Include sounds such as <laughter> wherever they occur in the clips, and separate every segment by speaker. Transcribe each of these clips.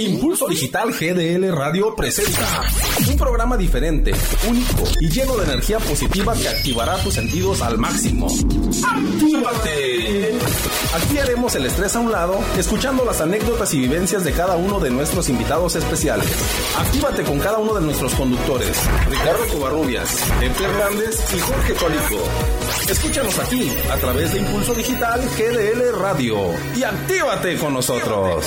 Speaker 1: Impulso Digital GDL Radio presenta un programa diferente, único y lleno de energía positiva que activará tus sentidos al máximo. ¡Actívate! Aquí haremos el estrés a un lado, escuchando las anécdotas y vivencias de cada uno de nuestros invitados especiales. Actívate con cada uno de nuestros conductores, Ricardo Covarrubias, Pepe Hernández y Jorge Cholico. Escúchanos aquí a través de Impulso Digital GDL Radio y actívate con nosotros.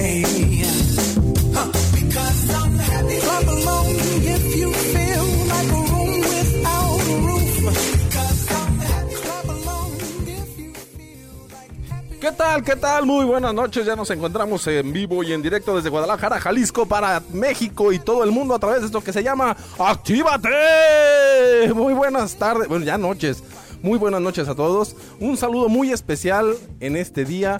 Speaker 1: ¿Qué tal? ¿Qué tal? Muy buenas noches. Ya nos encontramos en vivo y en directo desde Guadalajara, Jalisco, para México y todo el mundo a través de esto que se llama Actívate. Muy buenas tardes, bueno, ya noches. Muy buenas noches a todos. Un saludo muy especial en este día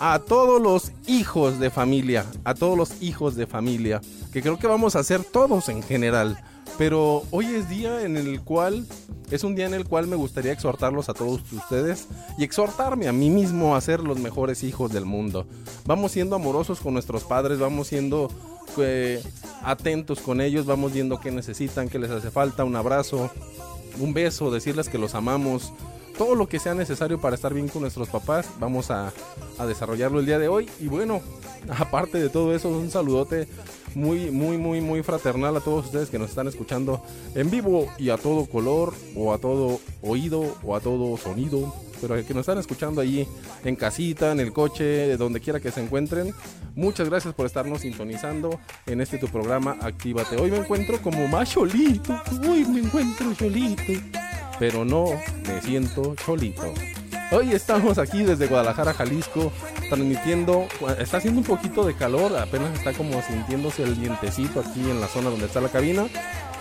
Speaker 1: a todos los hijos de familia, a todos los hijos de familia, que creo que vamos a hacer todos en general. Pero hoy es día en el cual es un día en el cual me gustaría exhortarlos a todos ustedes y exhortarme a mí mismo a ser los mejores hijos del mundo. Vamos siendo amorosos con nuestros padres, vamos siendo eh, atentos con ellos, vamos viendo qué necesitan, qué les hace falta, un abrazo, un beso, decirles que los amamos. Todo lo que sea necesario para estar bien con nuestros papás, vamos a, a desarrollarlo el día de hoy. Y bueno, <laughs> aparte de todo eso, un saludote muy, muy, muy, muy fraternal a todos ustedes que nos están escuchando en vivo y a todo color, o a todo oído, o a todo sonido. Pero que nos están escuchando ahí en casita, en el coche, donde quiera que se encuentren. Muchas gracias por estarnos sintonizando en este tu programa Actívate. Hoy me encuentro como más cholito. Hoy me encuentro cholito. Pero no me siento cholito. Hoy estamos aquí desde Guadalajara, Jalisco, transmitiendo. Está haciendo un poquito de calor, apenas está como sintiéndose el dientecito aquí en la zona donde está la cabina,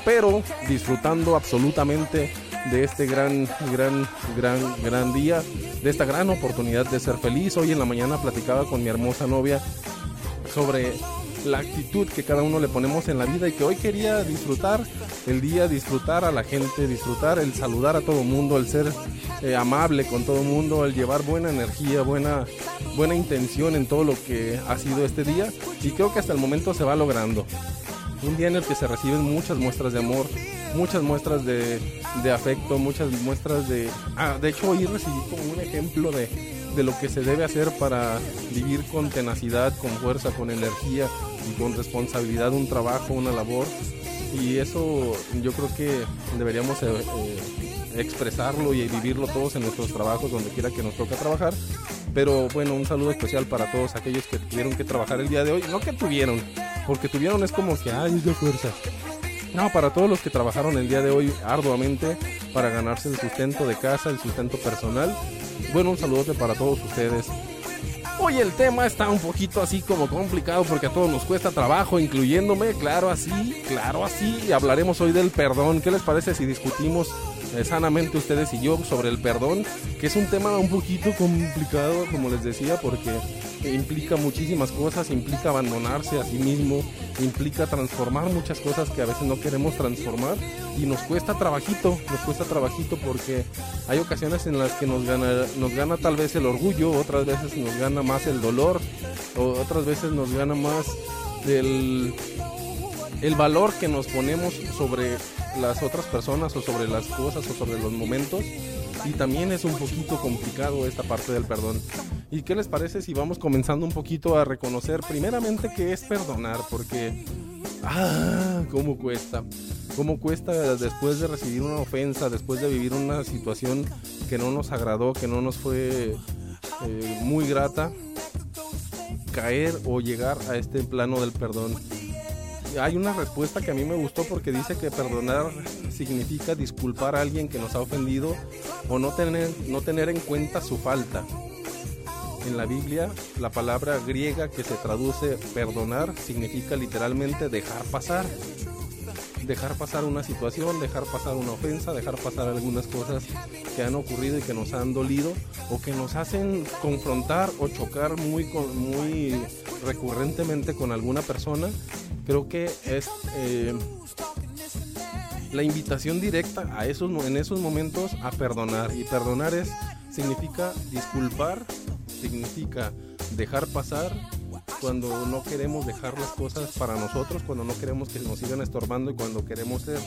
Speaker 1: pero disfrutando absolutamente de este gran, gran, gran, gran día, de esta gran oportunidad de ser feliz. Hoy en la mañana platicaba con mi hermosa novia sobre la actitud que cada uno le ponemos en la vida y que hoy quería disfrutar el día, disfrutar a la gente, disfrutar el saludar a todo mundo, el ser eh, amable con todo mundo, el llevar buena energía, buena, buena intención en todo lo que ha sido este día y creo que hasta el momento se va logrando. Un día en el que se reciben muchas muestras de amor, muchas muestras de, afecto, muchas muestras de... Ah, de hecho hoy recibí como un ejemplo de, de lo que se debe hacer para vivir con tenacidad, con fuerza, con energía con responsabilidad un trabajo, una labor. Y eso yo creo que deberíamos eh, eh, expresarlo y vivirlo todos en nuestros trabajos, donde quiera que nos toca trabajar. Pero bueno, un saludo especial para todos aquellos que tuvieron que trabajar el día de hoy. No que tuvieron, porque tuvieron es como que, ay, es de fuerza. No, para todos los que trabajaron el día de hoy arduamente para ganarse el sustento de casa, el sustento personal. Bueno, un saludote para todos ustedes. Hoy el tema está un poquito así como complicado porque a todos nos cuesta trabajo, incluyéndome, claro así, claro así. Hablaremos hoy del perdón. ¿Qué les parece si discutimos sanamente ustedes y yo sobre el perdón? Que es un tema un poquito complicado, como les decía, porque implica muchísimas cosas, implica abandonarse a sí mismo, implica transformar muchas cosas que a veces no queremos transformar y nos cuesta trabajito, nos cuesta trabajito porque hay ocasiones en las que nos gana, nos gana tal vez el orgullo, otras veces nos gana más el dolor, o otras veces nos gana más el, el valor que nos ponemos sobre las otras personas o sobre las cosas o sobre los momentos y también es un poquito complicado esta parte del perdón. ¿Y qué les parece si vamos comenzando un poquito a reconocer primeramente qué es perdonar? Porque, ah, cómo cuesta. Cómo cuesta después de recibir una ofensa, después de vivir una situación que no nos agradó, que no nos fue eh, muy grata, caer o llegar a este plano del perdón hay una respuesta que a mí me gustó porque dice que perdonar significa disculpar a alguien que nos ha ofendido o no tener, no tener en cuenta su falta. En la Biblia, la palabra griega que se traduce perdonar significa literalmente dejar pasar. Dejar pasar una situación, dejar pasar una ofensa, dejar pasar algunas cosas que han ocurrido y que nos han dolido o que nos hacen confrontar o chocar muy, muy recurrentemente con alguna persona. Creo que es eh, la invitación directa a esos, en esos momentos a perdonar. Y perdonar es, significa disculpar, significa dejar pasar cuando no queremos dejar las cosas para nosotros, cuando no queremos que nos sigan estorbando y cuando queremos ser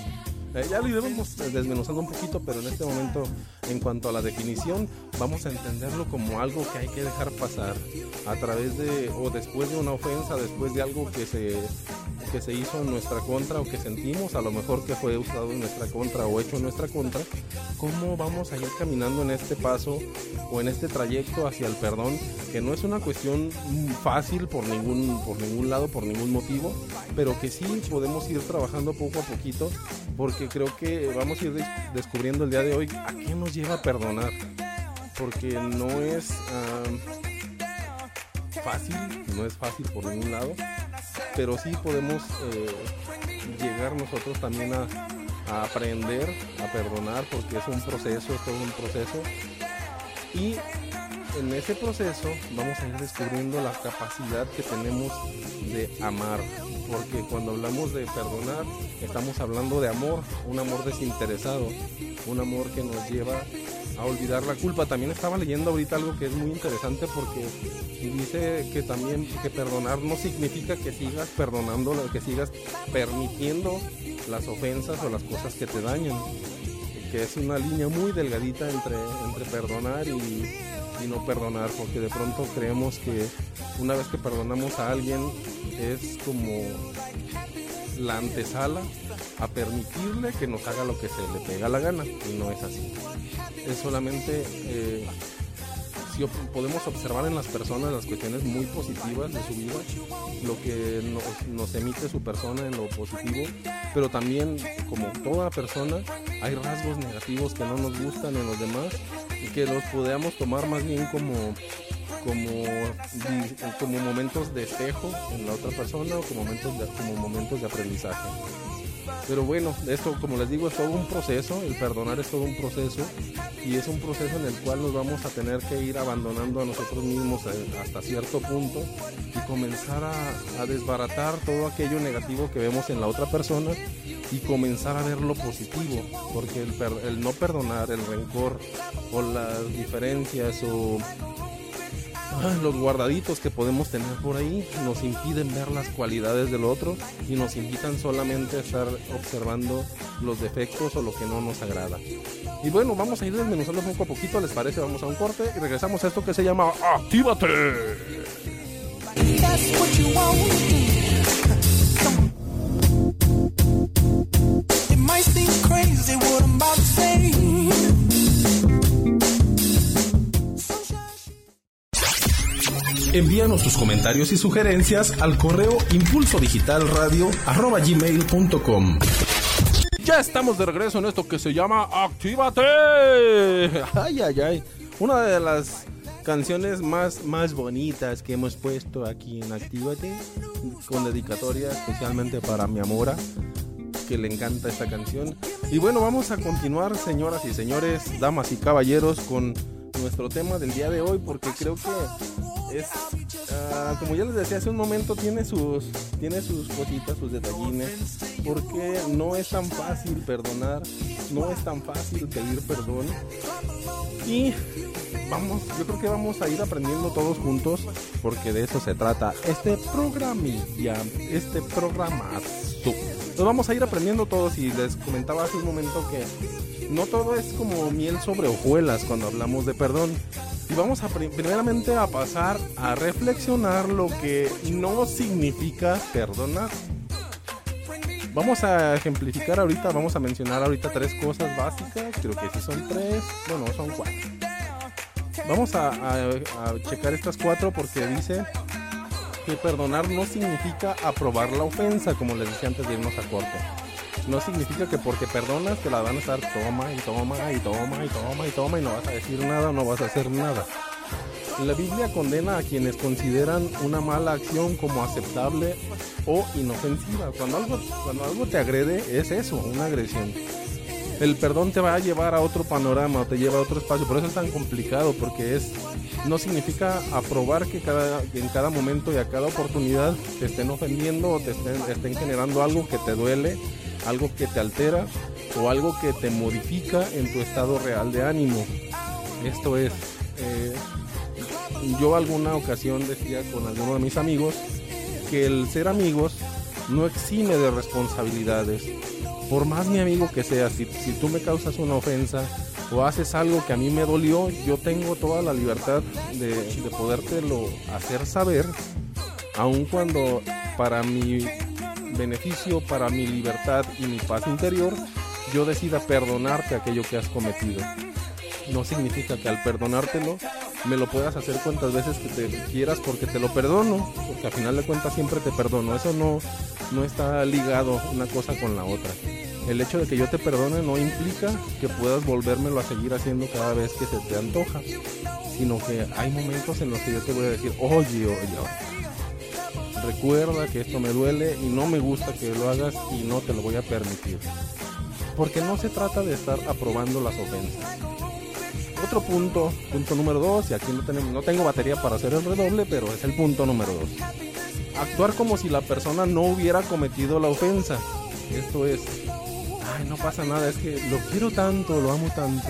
Speaker 1: eh, ya lo iremos desmenuzando un poquito, pero en este momento, en cuanto a la definición, vamos a entenderlo como algo que hay que dejar pasar a través de, o después de una ofensa, después de algo que se, que se hizo en nuestra contra o que sentimos, a lo mejor que fue usado en nuestra contra o hecho en nuestra contra, cómo vamos a ir caminando en este paso o en este trayecto hacia el perdón, que no es una cuestión fácil por ningún, por ningún lado, por ningún motivo, pero que sí podemos ir trabajando poco a poquito, porque creo que vamos a ir descubriendo el día de hoy a qué nos lleva a perdonar. Porque no es fácil, no es fácil por ningún lado, pero sí podemos eh, llegar nosotros también a, a aprender a perdonar porque es un proceso, es todo un proceso. Y en ese proceso vamos a ir descubriendo la capacidad que tenemos de amar, porque cuando hablamos de perdonar, estamos hablando de amor, un amor desinteresado, un amor que nos lleva a olvidar la culpa. También estaba leyendo ahorita algo que es muy interesante porque dice que también que perdonar no significa que sigas perdonando, que sigas permitiendo las ofensas o las cosas que te dañan, que es una línea muy delgadita entre, entre perdonar y y no perdonar, porque de pronto creemos que una vez que perdonamos a alguien es como la antesala a permitirle que nos haga lo que se le pega la gana y no es así. Es solamente eh, si podemos observar en las personas las cuestiones muy positivas de su vida, lo que nos, nos, emite su persona en lo positivo, pero también como toda persona hay rasgos negativos que no nos gustan en los demás y que los podamos tomar más bien como como, como momentos de espejo en la otra persona o como momentos como momentos de aprendizaje. Pero bueno, esto como les digo es todo un proceso, el perdonar es todo un proceso y es un proceso en el cual nos vamos a tener que ir abandonando a nosotros mismos eh, hasta cierto punto y comenzar a, desbaratar todo aquello negativo que vemos en la otra persona y comenzar a ver lo positivo, porque el, el no perdonar, el rencor o las diferencias o los guardaditos que podemos tener por ahí nos impiden ver las cualidades del otro y nos invitan solamente a estar observando los defectos o lo que no nos agrada. Y bueno, vamos a ir desmenuzando poco a poquito, ¿les parece? Vamos a un corte y regresamos a esto que se llama Actívate. Envíanos tus comentarios y sugerencias al correo impulso digital radio gmail.com. Ya estamos de regreso en esto que se llama Actívate. Ay, ay, ay. Una de las canciones más, más bonitas que hemos puesto aquí en Actívate, con dedicatoria especialmente para mi amora, que le encanta esta canción. Y bueno, vamos a continuar, señoras y señores, damas y caballeros, con nuestro tema del día de hoy, porque creo que es, ah, como ya les decía hace un momento, tiene sus, tiene sus cositas, sus detallines, porque no es tan fácil perdonar, no es tan fácil pedir perdón. Y vamos, yo creo que vamos a ir aprendiendo todos juntos, porque de eso se trata este programilla, este programazo. Lo vamos a ir aprendiendo todos y les comentaba hace un momento que no todo es como miel sobre hojuelas cuando hablamos de perdón. Y vamos a primeramente a pasar a reflexionar lo que no significa perdonar. Vamos a ejemplificar ahorita, vamos a mencionar ahorita tres cosas básicas, creo que sí son tres, bueno, son cuatro. Vamos a, a checar estas cuatro porque dice que perdonar no significa aprobar la ofensa, como les decía antes de irnos a corte. No significa que porque perdonas te la van a estar toma y toma y toma y toma y toma y no vas a decir nada, no vas a hacer nada. La Biblia condena a quienes consideran una mala acción como aceptable o inofensiva. Cuando algo, cuando algo te agrede, es eso, una agresión. El perdón te va a llevar a otro panorama, te lleva a otro espacio. Por eso es tan complicado, porque es no significa aprobar que, en cada momento y a cada oportunidad te estén ofendiendo o te estén generando algo que te duele, algo que te altera o algo que te modifica en tu estado real de ánimo. Esto es, eh, yo alguna ocasión decía con alguno de mis amigos que el ser amigos no exime de responsabilidades. Por más mi amigo que sea, si, si tú me causas una ofensa o haces algo que a mí me dolió, yo tengo toda la libertad de, de podértelo hacer saber, aun cuando para mi beneficio, para mi libertad y mi paz interior, yo decida perdonarte aquello que has cometido. No significa que al perdonártelo me lo puedas hacer cuantas veces que te quieras porque te lo perdono, porque al final de cuentas siempre te perdono. Eso no, no está ligado una cosa con la otra. El hecho de que yo te perdone no implica que puedas volvérmelo a seguir haciendo cada vez que se te antoja, sino que hay momentos en los que yo te voy a decir, oye, oye, recuerda que esto me duele y no me gusta que lo hagas y no te lo voy a permitir. Porque no se trata de estar aprobando las ofensas otro punto, punto número dos, y aquí no, tengo batería para hacer el redoble, pero es el punto número dos. Actuar como si la persona no hubiera cometido la ofensa. Esto es, ay, no pasa nada, es que lo quiero tanto, lo amo tanto.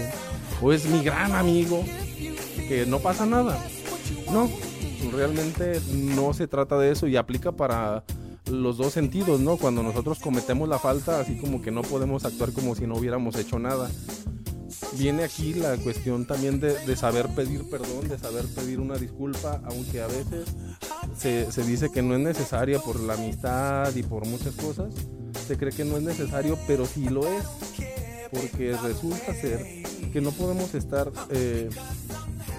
Speaker 1: O es mi gran amigo, que no pasa nada. No, realmente no se trata de eso y aplica para los dos sentidos, ¿no? Cuando nosotros cometemos la falta, así como que no podemos actuar como si no hubiéramos hecho nada viene aquí la cuestión también de, saber pedir perdón, de saber pedir una disculpa, aunque a veces se, dice que no es necesaria por la amistad y por muchas cosas, se cree que no es necesario, pero sí lo es, porque resulta ser que no podemos estar eh,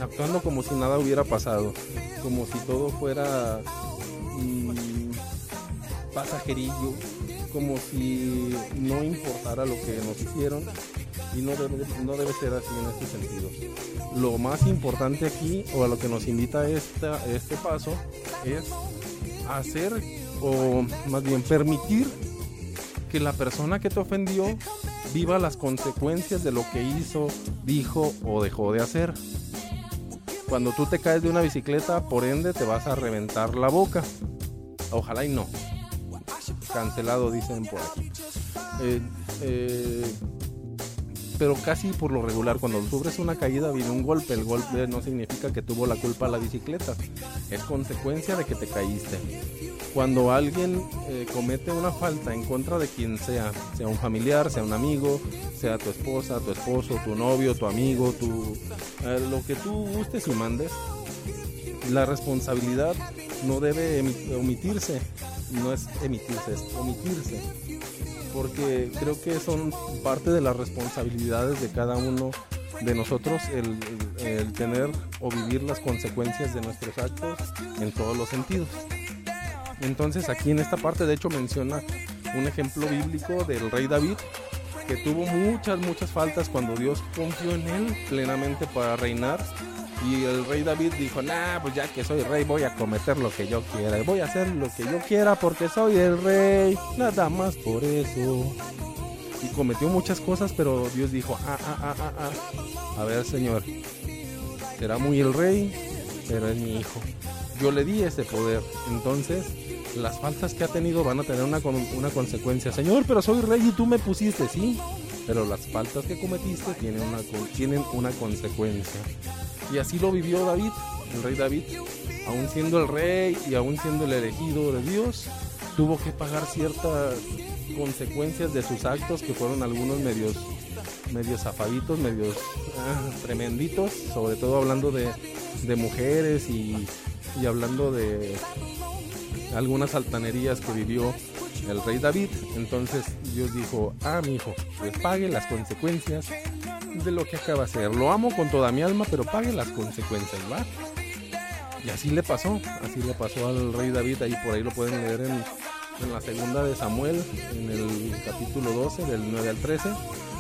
Speaker 1: actuando como si nada hubiera pasado, como si todo fuera mm, pasajerillo, como si no importara lo que nos hicieron y no debe, no debe ser así en este sentido. Lo más importante aquí, o a lo que nos invita esta, este paso, es hacer, o más bien permitir que la persona que te ofendió viva las consecuencias de lo que hizo, dijo o dejó de hacer. Cuando tú te caes de una bicicleta, por ende te vas a reventar la boca. Ojalá y no. Cancelado, dicen por aquí. Eh, eh, pero casi por lo regular cuando sufres una caída viene un golpe. El golpe no significa que tuvo la culpa la bicicleta, es consecuencia de que te caíste. Cuando alguien eh, comete una falta en contra de quien sea, sea un familiar, sea un amigo, sea tu esposa, tu esposo, tu novio, tu amigo, tu, eh, lo que tú gustes y mandes, la responsabilidad no debe omitirse, no es emitirse, es omitirse porque creo que son parte de las responsabilidades de cada uno de nosotros el, tener o vivir las consecuencias de nuestros actos en todos los sentidos. Entonces aquí en esta parte de hecho menciona un ejemplo bíblico del rey David que tuvo muchas, muchas faltas cuando Dios confió en él plenamente para reinar y el rey David dijo, nah, pues ya que soy rey voy a cometer lo que yo quiera. Voy a hacer lo que yo quiera porque soy el rey. Nada más por eso. Y cometió muchas cosas, pero Dios dijo, ah, ah, ah, ah, ah. A ver, señor. Será muy el rey, pero es mi hijo. Yo le di ese poder. Entonces, las faltas que ha tenido van a tener una, una consecuencia. Señor, pero soy rey y tú me pusiste, sí. Pero las faltas que cometiste tienen una, tienen una consecuencia. Y así lo vivió David, el rey David, aún siendo el rey y aún siendo el elegido de Dios, tuvo que pagar ciertas consecuencias de sus actos que fueron algunos medios medios afaditos, medios ah, tremenditos, sobre todo hablando de, mujeres y, y, hablando de algunas altanerías que vivió el rey David. Entonces Dios dijo, ah, mi hijo, pues pague las consecuencias de lo que acaba de hacer. Lo amo con toda mi alma, pero pague las consecuencias, ¿va? Y así le pasó, así le pasó al rey David, ahí por ahí lo pueden leer en, en la segunda de Samuel, en el capítulo 12, del 9 al 13.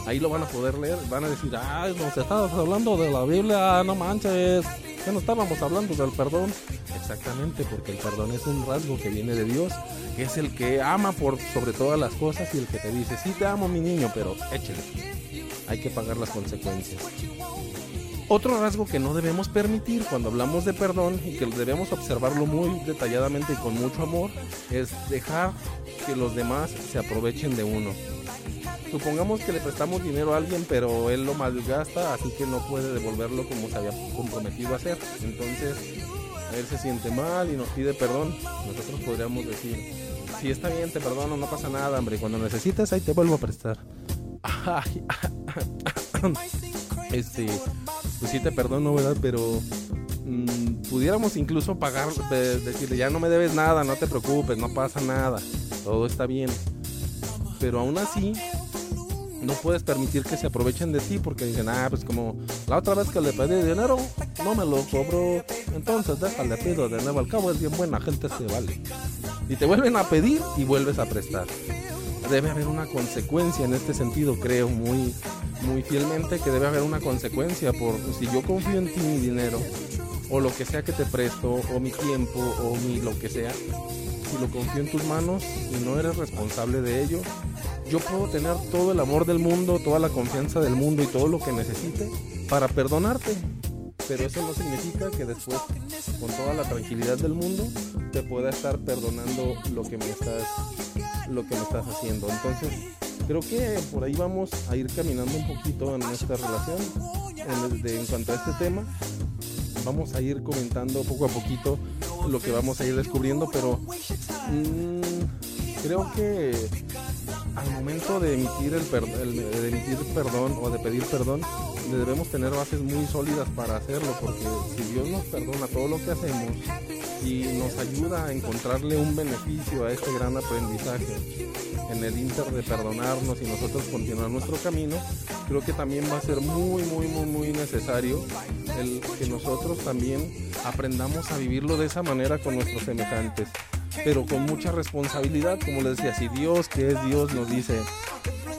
Speaker 1: Ahí lo van a poder leer, van a decir, ay, nos estabas hablando de la Biblia, no manches, que no estábamos hablando del perdón. Exactamente, porque el perdón es un rasgo que viene de Dios, que es el que ama por sobre todas las cosas y el que te dice, sí te amo mi niño, pero échale. Hay que pagar las consecuencias. Otro rasgo que no debemos permitir cuando hablamos de perdón y que debemos observarlo muy detalladamente y con mucho amor es dejar que los demás se aprovechen de uno. Supongamos que le prestamos dinero a alguien pero él lo malgasta así que no puede devolverlo como se había comprometido a hacer. Entonces él se siente mal y nos pide perdón. Nosotros podríamos decir, si está bien te perdono, no pasa nada, hombre. Cuando necesites ahí te vuelvo a prestar. <coughs> este pues sí te perdono, ¿verdad? Pero mm, pudiéramos incluso pagar, decirle, ya no me debes nada, no te preocupes, no pasa nada, todo está bien. Pero aún así, no puedes permitir que se aprovechen de ti porque dicen, ah, pues como la otra vez que le pedí dinero, no me lo cobró, entonces déjale, pido de nuevo, al cabo es bien buena gente, se vale. Y te vuelven a pedir y vuelves a prestar. Debe haber una consecuencia en este sentido, creo muy, muy fielmente que debe haber una consecuencia por si yo confío en ti mi dinero o lo que sea que te presto o mi tiempo o mi lo que sea, si lo confío en tus manos y no eres responsable de ello, yo puedo tener todo el amor del mundo, toda la confianza del mundo y todo lo que necesite para perdonarte. Pero eso no significa que después, con toda la tranquilidad del mundo, te pueda estar perdonando lo que me estás lo que me estás haciendo. Entonces, creo que por ahí vamos a ir caminando un poquito en nuestra relación en, en cuanto a este tema. Vamos a ir comentando poco a poquito lo que vamos a ir descubriendo, pero mmm, creo que al momento de emitir el, de emitir perdón o de pedir perdón, debemos tener bases muy sólidas para hacerlo, porque si Dios nos perdona todo lo que hacemos y nos ayuda a encontrarle un beneficio a este gran aprendizaje en el inter de perdonarnos y nosotros continuar nuestro camino, creo que también va a ser muy, muy, muy, muy necesario el que nosotros también aprendamos a vivirlo de esa manera con nuestros semejantes pero con mucha responsabilidad, como les decía, si Dios, que es Dios, nos dice,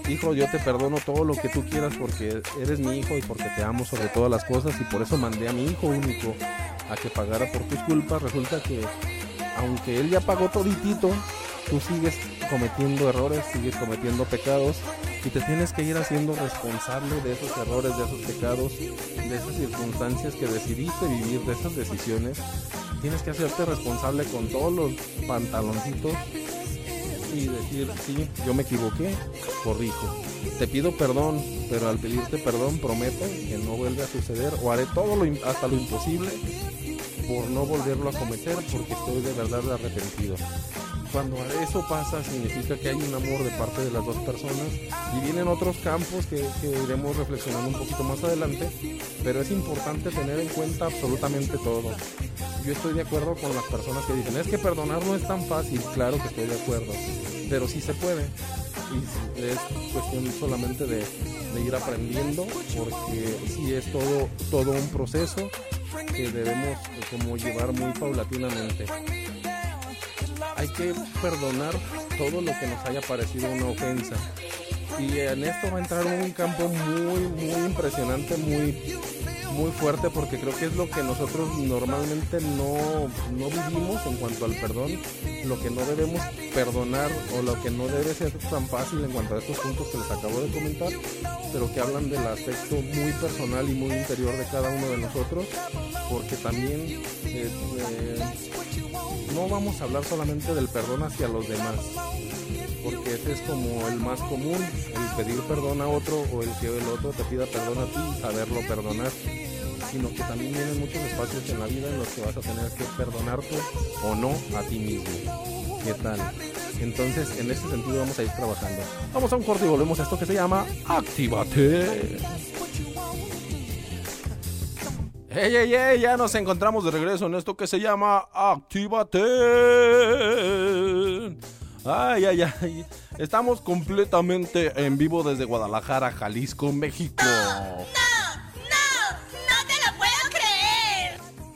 Speaker 1: hijo, yo te perdono todo lo que tú quieras porque eres mi hijo y porque te amo sobre todas las cosas y por eso mandé a mi hijo único a que pagara por tus culpas, resulta que aunque él ya pagó toditito, tú sigues cometiendo errores, sigues cometiendo pecados y te tienes que ir haciendo responsable de esos errores, de esos pecados, de esas circunstancias que decidiste vivir, de esas decisiones. Tienes que hacerte responsable con todos los pantaloncitos y decir, sí, yo me equivoqué, corrijo. Te pido perdón, pero al pedirte perdón prometo que no vuelve a suceder o haré todo lo, hasta lo imposible por no volverlo a cometer porque estoy de verdad arrepentido. Cuando eso pasa significa que hay un amor de parte de las dos personas y vienen otros campos que, iremos reflexionando un poquito más adelante, pero es importante tener en cuenta absolutamente todo. Yo estoy de acuerdo con las personas que dicen, es que perdonar no es tan fácil, claro que estoy de acuerdo, pero sí se puede. Y es cuestión solamente de, ir aprendiendo porque sí es todo, todo un proceso que debemos como llevar muy paulatinamente. Hay que perdonar todo lo que nos haya parecido una ofensa. Y en esto va a entrar un campo muy, muy impresionante, muy, muy fuerte, porque creo que es lo que nosotros normalmente no, no vivimos en cuanto al perdón, lo que no debemos perdonar o lo que no debe ser tan fácil en cuanto a estos puntos que les acabo de comentar, pero que hablan del aspecto muy personal y muy interior de cada uno de nosotros, porque también eh, no vamos a hablar solamente del perdón hacia los demás, porque ese es como el más común, el pedir perdón a otro o el que el otro te pida perdón a ti saberlo perdonar, sino que también vienen muchos espacios en la vida en los que vas a tener que perdonarte o no a ti mismo. ¿Qué tal? Entonces, en ese sentido vamos a ir trabajando. Vamos a un corte y volvemos a esto que se llama Actívate. Hey, hey, hey, ya nos encontramos de regreso en esto que se llama Actívate. Ay, ay, ay. Estamos completamente en vivo desde Guadalajara, Jalisco, México.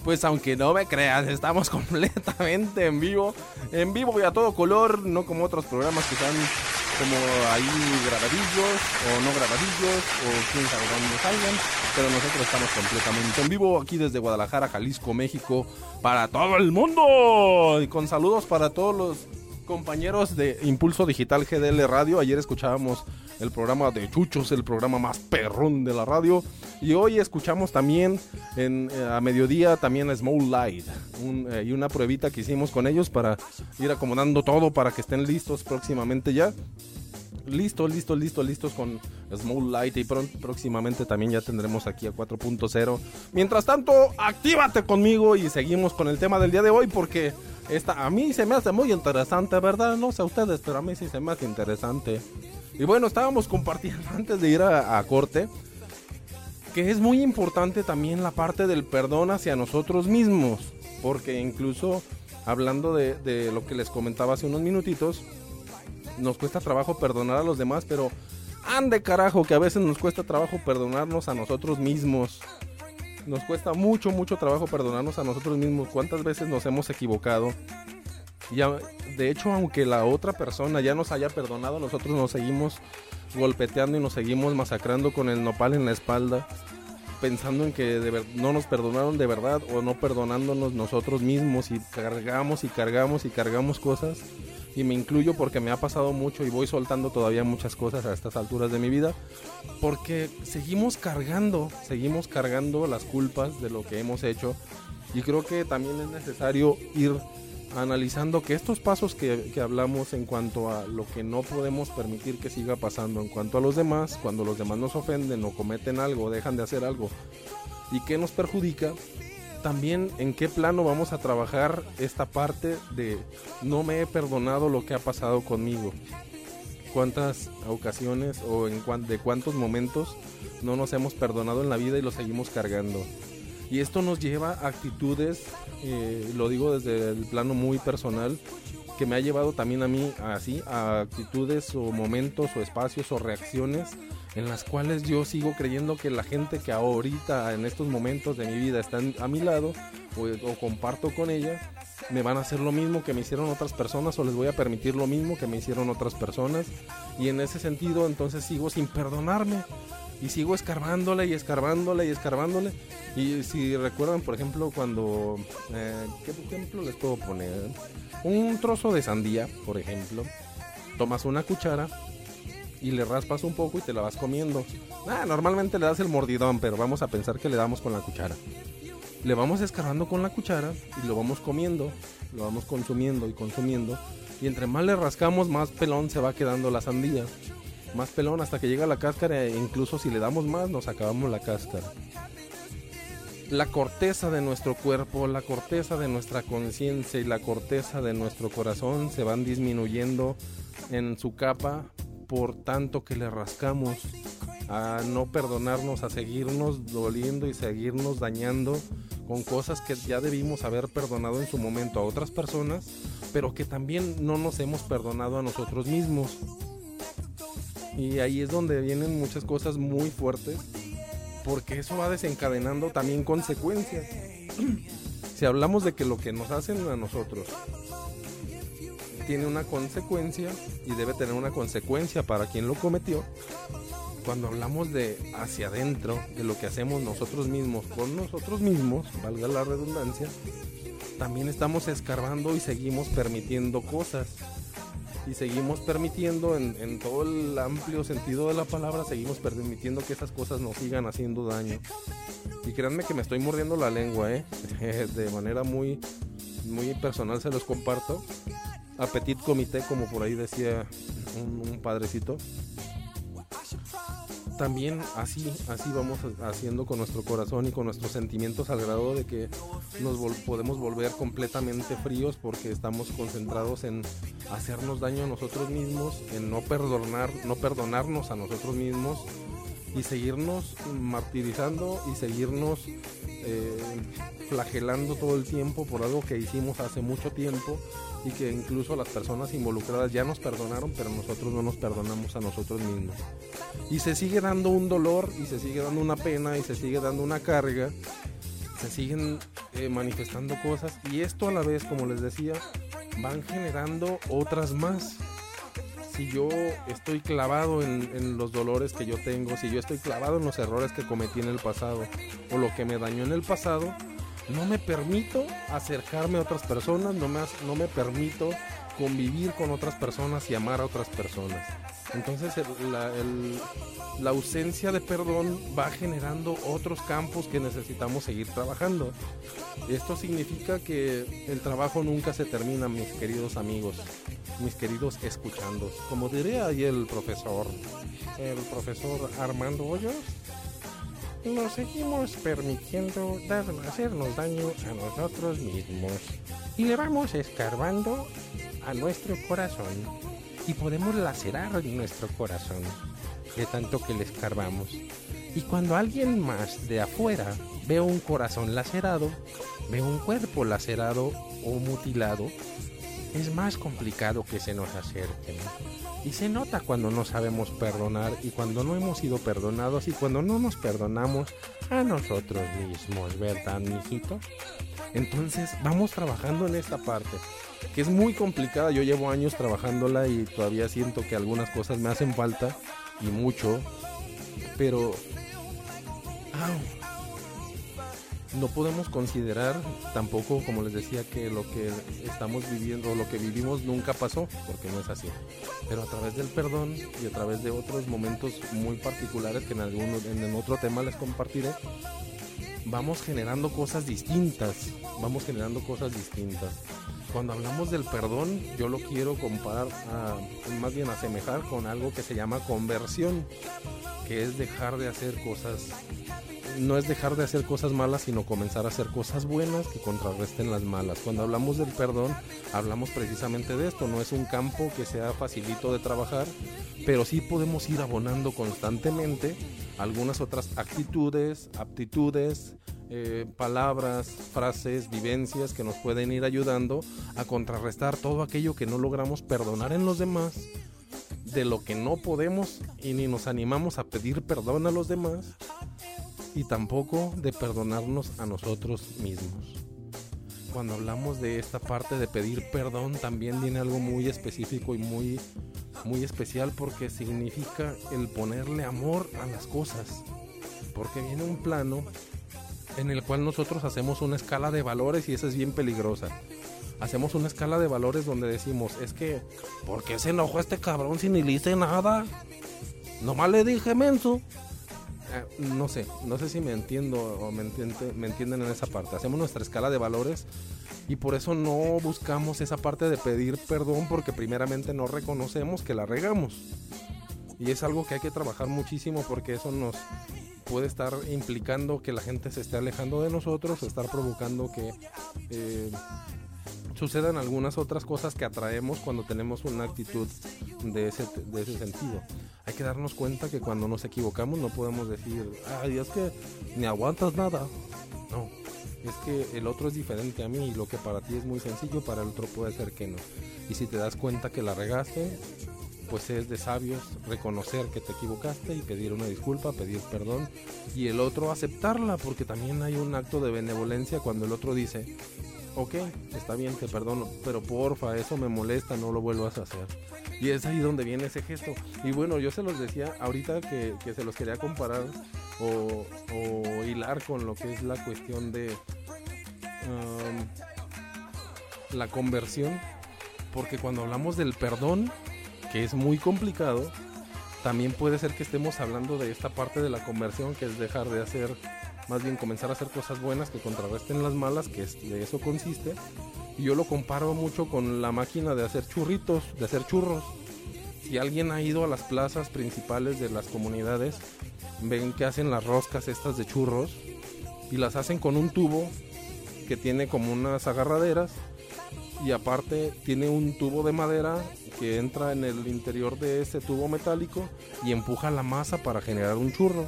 Speaker 1: Pues aunque no me creas, estamos <laughs> completamente en vivo. En vivo y a todo color, no como otros programas que están como ahí grabadillos o no grabadillos o quién sabe dónde salgan. Pero nosotros estamos completamente en vivo aquí desde Guadalajara, Jalisco, México, para todo el mundo. Y con saludos para todos los compañeros de Impulso Digital GDL Radio. Ayer escuchábamos el programa de Chuchos, el programa más perrón de la radio. Y hoy escuchamos también en, eh, a mediodía también Small Light eh, y una pruebita que hicimos con ellos para ir acomodando todo para que estén listos próximamente ya. Listos, listos, listos, listos con Small Light y próximamente también ya tendremos aquí a 4.0. Mientras tanto, actívate conmigo y seguimos con el tema del día de hoy porque esta, a mí se me hace muy interesante, ¿verdad? No sé a ustedes, pero a mí sí se me hace interesante. Y bueno, estábamos compartiendo <laughs> antes de ir a, corte que es muy importante también la parte del perdón hacia nosotros mismos. Porque incluso hablando de, de, lo que les comentaba hace unos minutitos, nos cuesta trabajo perdonar a los demás, pero ande carajo que a veces nos cuesta trabajo perdonarnos a nosotros mismos. Nos cuesta mucho, mucho trabajo perdonarnos a nosotros mismos. ¿Cuántas veces nos hemos equivocado? Ya, de hecho, aunque la otra persona ya nos haya perdonado, nosotros nos seguimos golpeteando y nos seguimos masacrando con el nopal en la espalda, pensando en que no nos perdonaron de verdad o no perdonándonos nosotros mismos y cargamos y cargamos y cargamos cosas. Y me incluyo porque me ha pasado mucho y voy soltando todavía muchas cosas a estas alturas de mi vida. Porque seguimos cargando, seguimos cargando las culpas de lo que hemos hecho. Y creo que también es necesario ir analizando que estos pasos que, hablamos en cuanto a lo que no podemos permitir que siga pasando, en cuanto a los demás, cuando los demás nos ofenden o cometen algo, dejan de hacer algo y que nos perjudica, también en qué plano vamos a trabajar esta parte de no me he perdonado lo que ha pasado conmigo. Cuántas ocasiones o en de cuántos momentos no nos hemos perdonado en la vida y lo seguimos cargando. Y esto nos lleva a actitudes, eh, lo digo desde el plano muy personal, que me ha llevado también a mí así, a actitudes o momentos o espacios o reacciones en las cuales yo sigo creyendo que la gente que ahorita en estos momentos de mi vida están a mi lado o, comparto con ella, me van a hacer lo mismo que me hicieron otras personas o les voy a permitir lo mismo que me hicieron otras personas. Y en ese sentido entonces sigo sin perdonarme y sigo escarbándole y escarbándole y escarbándole. Y si recuerdan, por ejemplo, cuando... Eh, ¿Qué ejemplo les puedo poner? Un trozo de sandía, por ejemplo. Tomas una cuchara y le raspas un poco y te la vas comiendo. Ah, normalmente le das el mordidón, pero vamos a pensar que le damos con la cuchara. Le vamos escarbando con la cuchara y lo vamos comiendo, lo vamos consumiendo y consumiendo. Y entre más le rascamos, más pelón se va quedando la sandía más pelón hasta que llega la cáscara e incluso si le damos más nos acabamos la cáscara. La corteza de nuestro cuerpo, la corteza de nuestra conciencia y la corteza de nuestro corazón se van disminuyendo en su capa por tanto que le rascamos a no perdonarnos, a seguirnos doliendo y seguirnos dañando con cosas que ya debimos haber perdonado en su momento a otras personas, pero que también no nos hemos perdonado a nosotros mismos. Y ahí es donde vienen muchas cosas muy fuertes, porque eso va desencadenando también consecuencias. <clears throat> si hablamos de que lo que nos hacen a nosotros tiene una consecuencia y debe tener una consecuencia para quien lo cometió, cuando hablamos de hacia adentro, de lo que hacemos nosotros mismos con nosotros mismos, valga la redundancia, también estamos escarbando y seguimos permitiendo cosas y seguimos permitiendo en, todo el amplio sentido de la palabra, seguimos permitiendo que esas cosas nos sigan haciendo daño. Y créanme que me estoy mordiendo la lengua, ¿eh? <laughs> de manera muy, muy personal se los comparto. Apetit comité, como por ahí decía un padrecito también así, así vamos haciendo con nuestro corazón y con nuestros sentimientos al grado de que nos podemos volver completamente fríos porque estamos concentrados en hacernos daño a nosotros mismos, en no perdonar, no perdonarnos a nosotros mismos y seguirnos martirizando y seguirnos eh, flagelando todo el tiempo por algo que hicimos hace mucho tiempo y que incluso las personas involucradas ya nos perdonaron, pero nosotros no nos perdonamos a nosotros mismos. Y se sigue dando un dolor y se sigue dando una pena y se sigue dando una carga. Se siguen eh, manifestando cosas y esto a la vez, como les decía, van generando otras más. Si yo estoy clavado en, en, los dolores que yo tengo, si yo estoy clavado en los errores que cometí en el pasado o lo que me dañó en el pasado, no me permito acercarme a otras personas, no me, no me permito convivir con otras personas y amar a otras personas. Entonces la, la, ausencia de perdón va generando otros campos que necesitamos seguir trabajando. Esto significa que el trabajo nunca se termina, mis queridos amigos, mis queridos escuchandos. Como diría ahí el profesor, el profesor Armando Hoyos, nos seguimos permitiendo dar, hacernos daño a nosotros mismos y le vamos escarbando a nuestro corazón y podemos lacerar nuestro corazón de tanto que le escarbamos. Y cuando alguien más de afuera ve un corazón lacerado, ve un cuerpo lacerado o mutilado, es más complicado que se nos acerquen. Y se nota cuando no sabemos perdonar y cuando no hemos sido perdonados y cuando no nos perdonamos a nosotros mismos, ¿verdad, mijito? Entonces vamos trabajando en esta parte que es muy complicada. Yo llevo años trabajándola y todavía siento que algunas cosas me hacen falta y mucho, pero no podemos considerar tampoco, como les decía, que lo que estamos viviendo, lo que vivimos nunca pasó, porque no es así. Pero a través del perdón y a través de otros momentos muy particulares que en en otro tema les compartiré, vamos generando cosas distintas, vamos generando cosas distintas cuando hablamos del perdón, yo lo quiero comparar, más bien asemejar con algo que se llama conversión, que es dejar de hacer cosas, no es dejar de hacer cosas malas, sino comenzar a hacer cosas buenas que contrarresten las malas. Cuando hablamos del perdón, hablamos precisamente de esto, no es un campo que sea facilito de trabajar, pero sí podemos ir abonando constantemente algunas otras actitudes, aptitudes, eh, palabras, frases, vivencias que nos pueden ir ayudando a contrarrestar todo aquello que no logramos perdonar en los demás, de lo que no podemos y ni nos animamos a pedir perdón a los demás y tampoco de perdonarnos a nosotros mismos. Cuando hablamos de esta parte de pedir perdón también viene algo muy específico y muy muy especial porque significa el ponerle amor a las cosas. Porque viene un plano en el cual nosotros hacemos una escala de valores y esa es bien peligrosa. Hacemos una escala de valores donde decimos, es que, ¿por qué se enojó este cabrón si ni le hice nada? Nomás le dije menso. Eh, no sé, no sé si me entiendo o me, me entienden en esa parte. Hacemos nuestra escala de valores y por eso no buscamos esa parte de pedir perdón porque primeramente no reconocemos que la regamos. Y es algo que hay que trabajar muchísimo porque eso nos, puede estar implicando que la gente se esté alejando de nosotros, estar provocando que eh, sucedan algunas otras cosas que atraemos cuando tenemos una actitud de ese, de ese sentido. Hay que darnos cuenta que cuando nos equivocamos no podemos decir, ay, es que ni aguantas nada. No, es que el otro es diferente a mí y lo que para ti es muy sencillo, para el otro puede ser que no. Y si te das cuenta que la regaste, pues es de sabios reconocer que te equivocaste y pedir una disculpa, pedir perdón y el otro aceptarla, porque también hay un acto de benevolencia cuando el otro dice, ok, está bien, te perdono, pero porfa, eso me molesta, no lo vuelvas a hacer. Y es ahí donde viene ese gesto. Y bueno, yo se los decía ahorita que, se los quería comparar o, hilar con lo que es la cuestión de la conversión, porque cuando hablamos del perdón, que es muy complicado, también puede ser que estemos hablando de esta parte de la conversión, que es dejar de hacer, más bien comenzar a hacer cosas buenas que contrarresten las malas, que de eso consiste. Y yo lo comparo mucho con la máquina de hacer churritos, de hacer churros. Si alguien ha ido a las plazas principales de las comunidades, ven que hacen las roscas estas de churros y las hacen con un tubo que tiene como unas agarraderas y aparte tiene un tubo de madera que entra en el interior de ese tubo metálico y empuja la masa para generar un churro.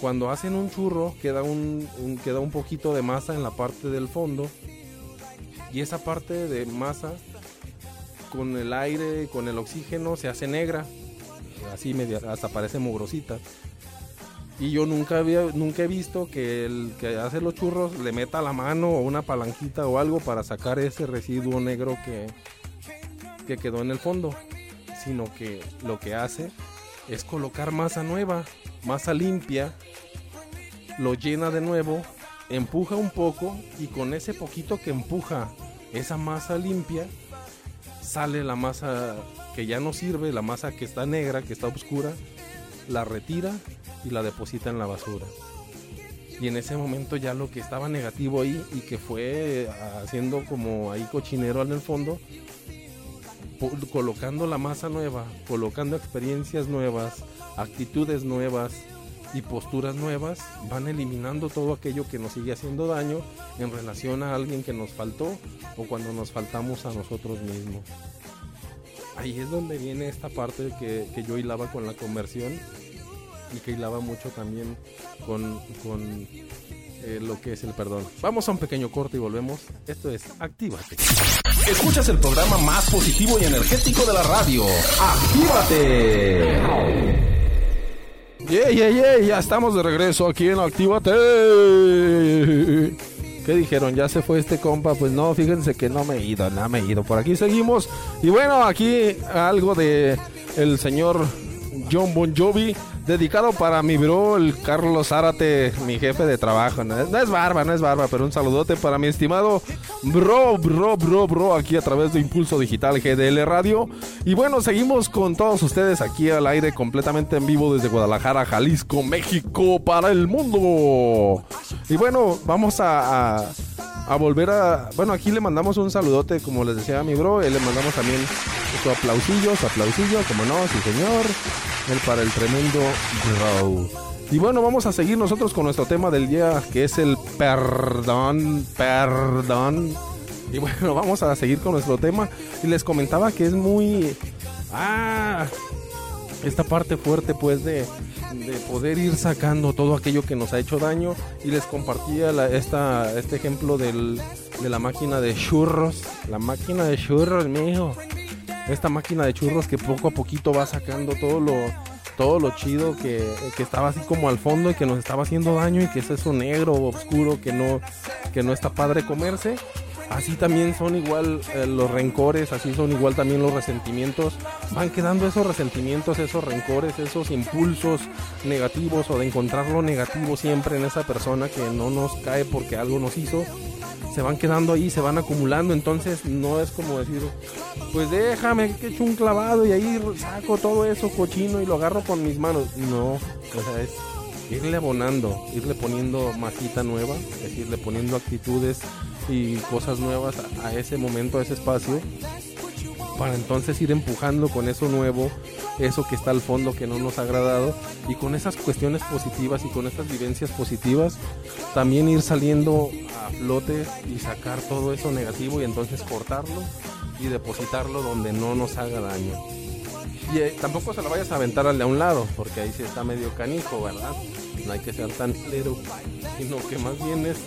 Speaker 1: Cuando hacen un churro queda un, queda un poquito de masa en la parte del fondo y esa parte de masa con el aire, con el oxígeno se hace negra, así hasta parece mugrosita. Y yo nunca había, nunca he visto que el que hace los churros le meta la mano o una palanquita o algo para sacar ese residuo negro que, que quedó en el fondo. Sino que lo que hace es colocar masa nueva, masa limpia, lo llena de nuevo, empuja un poco y con ese poquito que empuja esa masa limpia, sale la masa que ya no sirve, la masa que está negra, que está oscura, la retira y la deposita en la basura. Y en ese momento ya lo que estaba negativo ahí y que fue haciendo como ahí cochinero en el fondo, colocando la masa nueva, colocando experiencias nuevas, actitudes nuevas y posturas nuevas, van eliminando todo aquello que nos sigue haciendo daño en relación a alguien que nos faltó o cuando nos faltamos a nosotros mismos. Ahí es donde viene esta parte que, que yo hilaba con la conversión y que hilaba mucho también con, con eh, lo que es el perdón. Vamos a un pequeño corte y volvemos. Esto es Actívate.
Speaker 2: Escuchas el programa más positivo y energético de la radio. ¡Actívate!
Speaker 1: Yeah, yeah, yeah, ya estamos de regreso aquí en Actívate. ¿Qué dijeron? ¿Ya se fue este compa? Pues no, fíjense que no me he ido, no me he ido. Por aquí seguimos. Y bueno, aquí algo de el señor John Bon Jovi dedicado para mi bro, el Carlos Zárate, mi jefe de trabajo. No es, barba, no es barba, pero un saludote para mi estimado bro, bro, bro, bro, aquí a través de Impulso Digital GDL Radio. Y bueno, seguimos con todos ustedes aquí al aire completamente en vivo desde Guadalajara, Jalisco, México, para el mundo. Y bueno, vamos a, a volver a. Bueno, aquí le mandamos un saludote, como les decía a mi bro. le mandamos también su aplausillo, su como no, sí señor el para el tremendo bro. Y bueno, vamos a seguir nosotros con nuestro tema del día, que es el perdón, perdón. Y bueno, <laughs> vamos a seguir con nuestro tema. Y les comentaba que es muy... Ah, esta parte fuerte pues de, de poder ir sacando todo aquello que nos ha hecho daño. Y les compartía esta, este ejemplo del, de la máquina de churros. La máquina de churros, mijo esta máquina de churros que poco a poquito va sacando todo lo todo lo chido que, estaba así como al fondo y que nos estaba haciendo daño y que es eso negro oscuro que no que no está padre comerse así también son igual eh, los rencores, así son igual también los resentimientos. Van quedando esos resentimientos, esos rencores, esos impulsos negativos o de encontrar lo negativo siempre en esa persona que no nos cae porque algo nos hizo se van quedando ahí, se van acumulando, entonces no es como decir, pues déjame que echo un clavado y ahí saco todo eso cochino y lo agarro con mis manos. No, o sea, es irle abonando, irle poniendo masita nueva, es irle poniendo actitudes y cosas nuevas a, ese momento, a ese espacio, para entonces ir empujando con eso nuevo, eso que está al fondo que no nos ha agradado y con esas cuestiones positivas y con estas vivencias positivas, también ir saliendo a flote y sacar todo eso negativo y entonces cortarlo y depositarlo donde no nos haga daño. Y eh, tampoco se lo vayas a aventar al de a un lado, porque ahí sí está medio canijo, ¿verdad? No hay que ser tan lero, sino que más bien es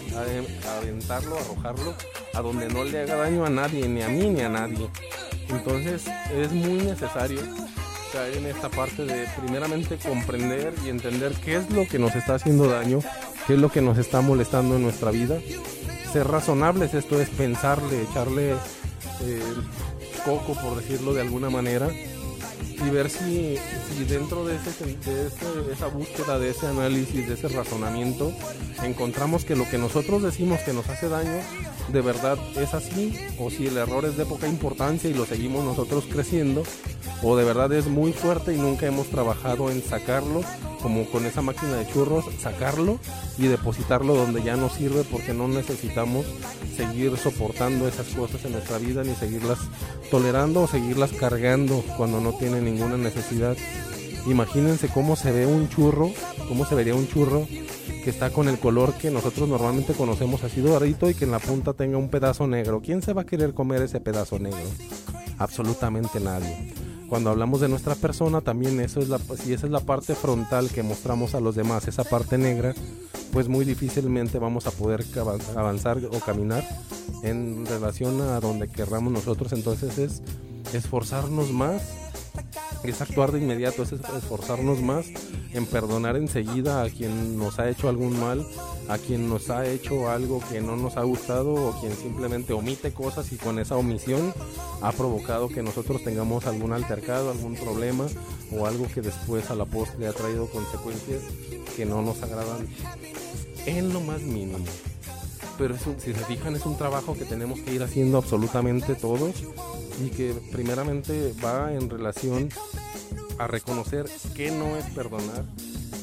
Speaker 1: aventarlo, arrojarlo a donde no le haga daño a nadie, ni a mí ni a nadie. Entonces es muy necesario caer en esta parte de primeramente comprender y entender qué es lo que nos está haciendo daño, qué es lo que nos está molestando en nuestra vida. Ser razonables, esto es pensarle, echarle eh, coco, por decirlo de alguna manera, y ver si, si dentro de, ese, de, esa búsqueda, de ese análisis, de ese razonamiento, encontramos que lo que nosotros decimos que nos hace daño, de verdad es así, o si el error es de poca importancia y lo seguimos nosotros creciendo, o de verdad es muy fuerte y nunca hemos trabajado en sacarlo, como con esa máquina de churros, sacarlo y depositarlo donde ya no sirve porque no necesitamos seguir soportando esas cosas en nuestra vida ni seguirlas tolerando o seguirlas cargando cuando no tienen ninguna necesidad. Imagínense cómo se ve un churro, cómo se vería un churro que está con el color que nosotros normalmente conocemos así doradito y que en la punta tenga un pedazo negro. ¿Quién se va a querer comer ese pedazo negro? Absolutamente nadie cuando hablamos de nuestra persona, también eso es la, si esa es la parte frontal que mostramos a los demás, esa parte negra, pues muy difícilmente vamos a poder avanzar o caminar en relación a donde querramos nosotros. Entonces es esforzarnos más es actuar de inmediato, es esforzarnos más en perdonar enseguida a quien nos ha hecho algún mal, a quien nos ha hecho algo que no nos ha gustado o quien simplemente omite cosas y con esa omisión ha provocado que nosotros tengamos algún altercado, algún problema o algo que después a la postre ha traído consecuencias que no nos agradan en lo más mínimo. Pero si se fijan es un trabajo que tenemos que ir haciendo absolutamente todos y que primeramente va en relación a reconocer qué no es perdonar,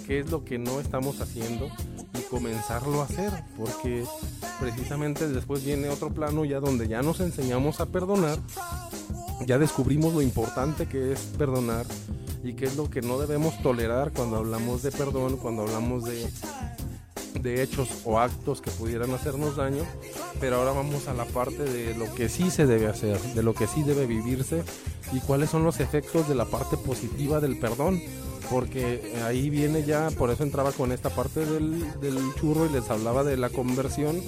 Speaker 1: qué es lo que no estamos haciendo y comenzarlo a hacer, porque precisamente después viene otro plano ya donde ya nos enseñamos a perdonar, ya descubrimos lo importante que es perdonar y qué es lo que no debemos tolerar cuando hablamos de perdón, cuando hablamos de de hechos o actos que pudieran hacernos daño, pero ahora vamos a la parte de lo que sí se debe hacer, de lo que sí debe vivirse y cuáles son los efectos de la parte positiva del perdón, porque ahí viene ya, por eso entraba con esta parte del, churro y les hablaba de la conversión,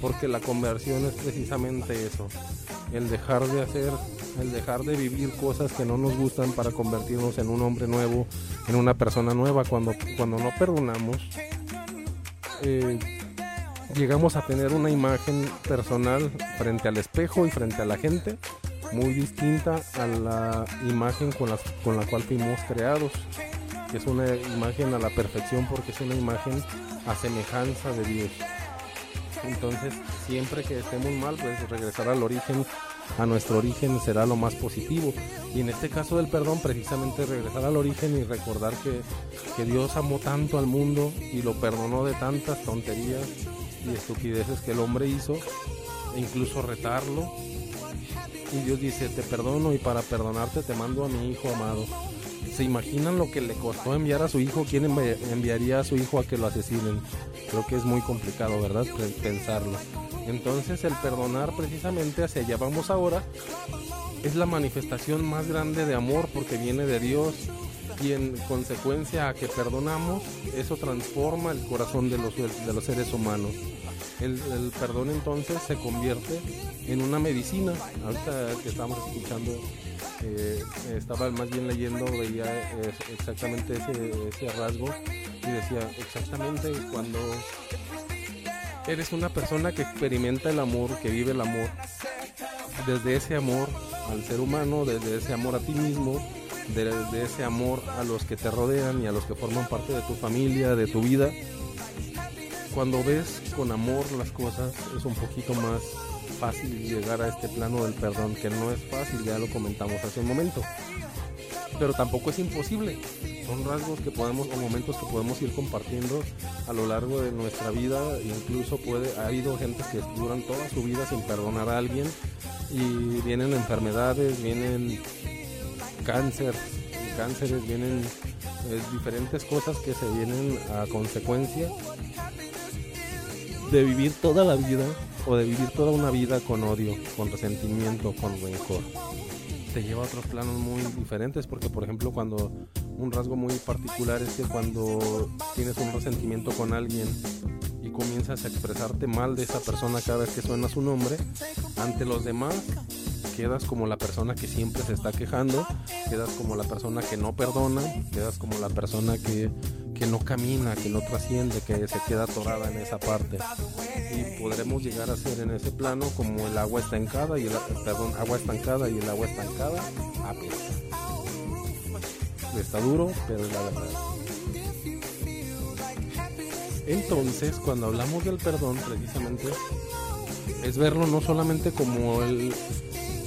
Speaker 1: porque la conversión es precisamente eso, el dejar de hacer el dejar de vivir cosas que no nos gustan para convertirnos en un hombre nuevo, en una persona nueva. Cuando, cuando no perdonamos, eh, llegamos a tener una imagen personal frente al espejo y frente a la gente muy distinta a la imagen con la, con la cual fuimos creados, es una imagen a la perfección porque es una imagen a semejanza de Dios. Entonces, siempre que estemos mal, pues regresar al origen, a nuestro origen será lo más positivo. Y en este caso del perdón, precisamente regresar al origen y recordar que, que Dios amó tanto al mundo y lo perdonó de tantas tonterías y estupideces que el hombre hizo, e incluso retarlo. Y Dios dice, te perdono y para perdonarte te mando a mi hijo amado. ¿Se imaginan lo que le costó enviar a su hijo? ¿Quién enviaría a su hijo a que lo asesinen? Creo que es muy complicado, ¿verdad? Pensarlo. Entonces el perdonar precisamente hacia allá vamos ahora es la manifestación más grande de amor porque viene de Dios y en consecuencia a que perdonamos, eso transforma el corazón de los, de los seres humanos. El, perdón entonces se convierte en una medicina. Ahorita que estamos escuchando, eh, estaba más bien leyendo, veía exactamente ese, ese rasgo y decía exactamente cuando eres una persona que experimenta el amor, que vive el amor, desde ese amor al ser humano, desde ese amor a ti mismo, desde ese amor a los que te rodean y a los que forman parte de tu familia, de tu vida. Cuando ves con amor las cosas es un poquito más fácil llegar a este plano del perdón, que no es fácil, ya lo comentamos hace un momento pero tampoco es imposible. Son rasgos que podemos o momentos que podemos ir compartiendo a lo largo de nuestra vida. Incluso puede, ha habido gente que duran toda su vida sin perdonar a alguien y vienen enfermedades, vienen cáncer, cánceres, vienen eh, diferentes cosas que se vienen a consecuencia de vivir toda la vida o de vivir toda una vida con odio, con resentimiento, con rencor te lleva a otros planos muy diferentes porque por ejemplo cuando un rasgo muy particular es que cuando tienes un resentimiento con alguien y comienzas a expresarte mal de esa persona cada vez que suena su nombre ante los demás quedas como la persona que siempre se está quejando, quedas como la persona que no perdona, quedas como la persona que, que no camina, que no trasciende, que se queda atorada en esa parte. Y podremos llegar a ser en ese plano como el agua estancada y el, perdón, agua estancada y el agua estancada. Está duro, pero es la verdad. Entonces, cuando hablamos del perdón, precisamente, es verlo no solamente como el,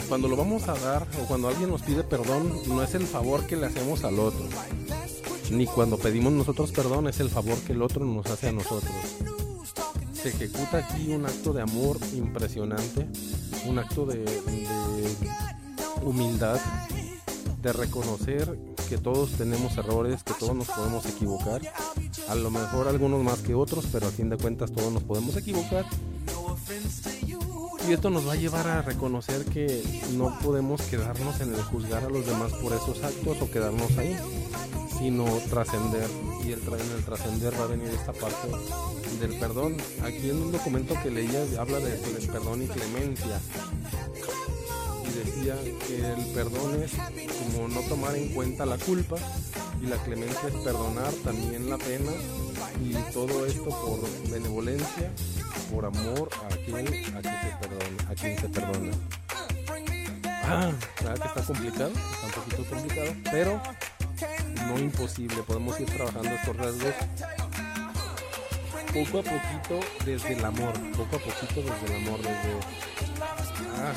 Speaker 1: cuando lo vamos a dar o cuando alguien nos pide perdón, no es el favor que le hacemos al otro. Ni cuando pedimos nosotros perdón es el favor que el otro nos hace a nosotros. Se ejecuta aquí un acto de amor impresionante, un acto de, humildad, de reconocer que todos tenemos errores, que todos nos podemos equivocar. A lo mejor algunos más que otros, pero a fin de cuentas todos nos podemos equivocar y esto nos va a llevar a reconocer que no podemos quedarnos en el juzgar a los demás por esos actos o quedarnos ahí, sino trascender. Y el, en el trascender va a venir esta parte del perdón. Aquí en un documento que leía habla de, perdón y clemencia. Y decía que el perdón es como no tomar en cuenta la culpa y la clemencia es perdonar también la pena y todo esto por benevolencia, por amor a aquel a quien se perdona, a quien se perdona. Ah, ¿verdad que está complicado? Está un poquito complicado, pero no imposible. Podemos ir trabajando estos rasgos poco a poquito desde el amor, poco a poquito desde el amor, desde ah,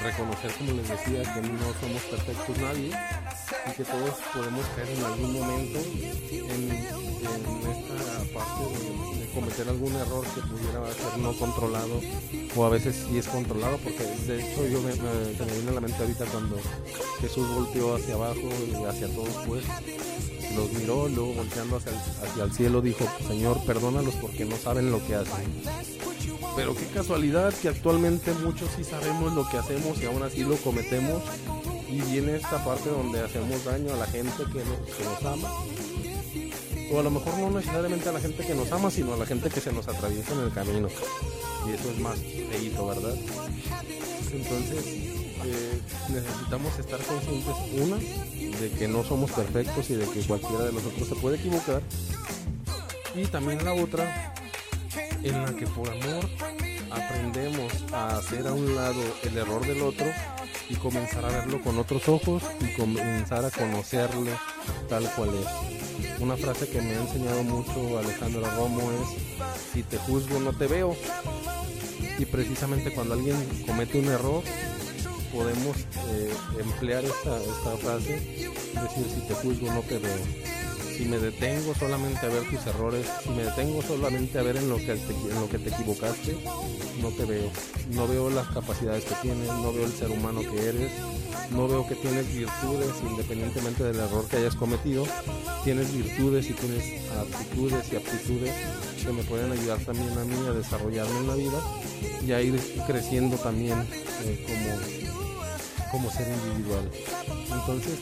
Speaker 1: reconocer, como les decía, que no somos perfectos nadie y que todos podemos caer en algún momento en, esta parte de, cometer algún error que pudiera ser no controlado o a veces sí es controlado porque de hecho yo me, me, viene a la mente ahorita cuando Jesús volteó hacia abajo y hacia todos pues los miró, luego volteando hacia el, hacia el cielo dijo, Señor, perdónalos porque no saben lo que hacen. Pero qué casualidad que actualmente muchos sí sabemos lo que hacemos y aún así lo cometemos. Y viene esta parte donde hacemos daño a la gente que nos, ama. O a lo mejor no necesariamente a la gente que nos ama, sino a la gente que se nos atraviesa en el camino. Y eso es más feito, ¿verdad? Entonces, eh, necesitamos estar conscientes, una, de que no somos perfectos y de que cualquiera de nosotros se puede equivocar. Y también la otra, en la que por amor aprendemos a hacer a un lado el error del otro y comenzar a verlo con otros ojos y comenzar a conocerle tal cual es. Una frase que me ha enseñado mucho Alejandro Romo es, si te juzgo no te veo. Y precisamente cuando alguien comete un error, podemos eh, emplear esta, esta frase, decir, si te juzgo no te veo si me detengo solamente a ver tus errores, si me detengo solamente a ver en lo que te, en lo que te equivocaste, no te veo. No veo las capacidades que tienes, no veo el ser humano que eres, no veo que tienes virtudes independientemente del error que hayas cometido. Tienes virtudes y tienes aptitudes y aptitudes que me pueden ayudar también a mí a desarrollarme en la vida y a ir creciendo también eh, como, como ser individual. Entonces,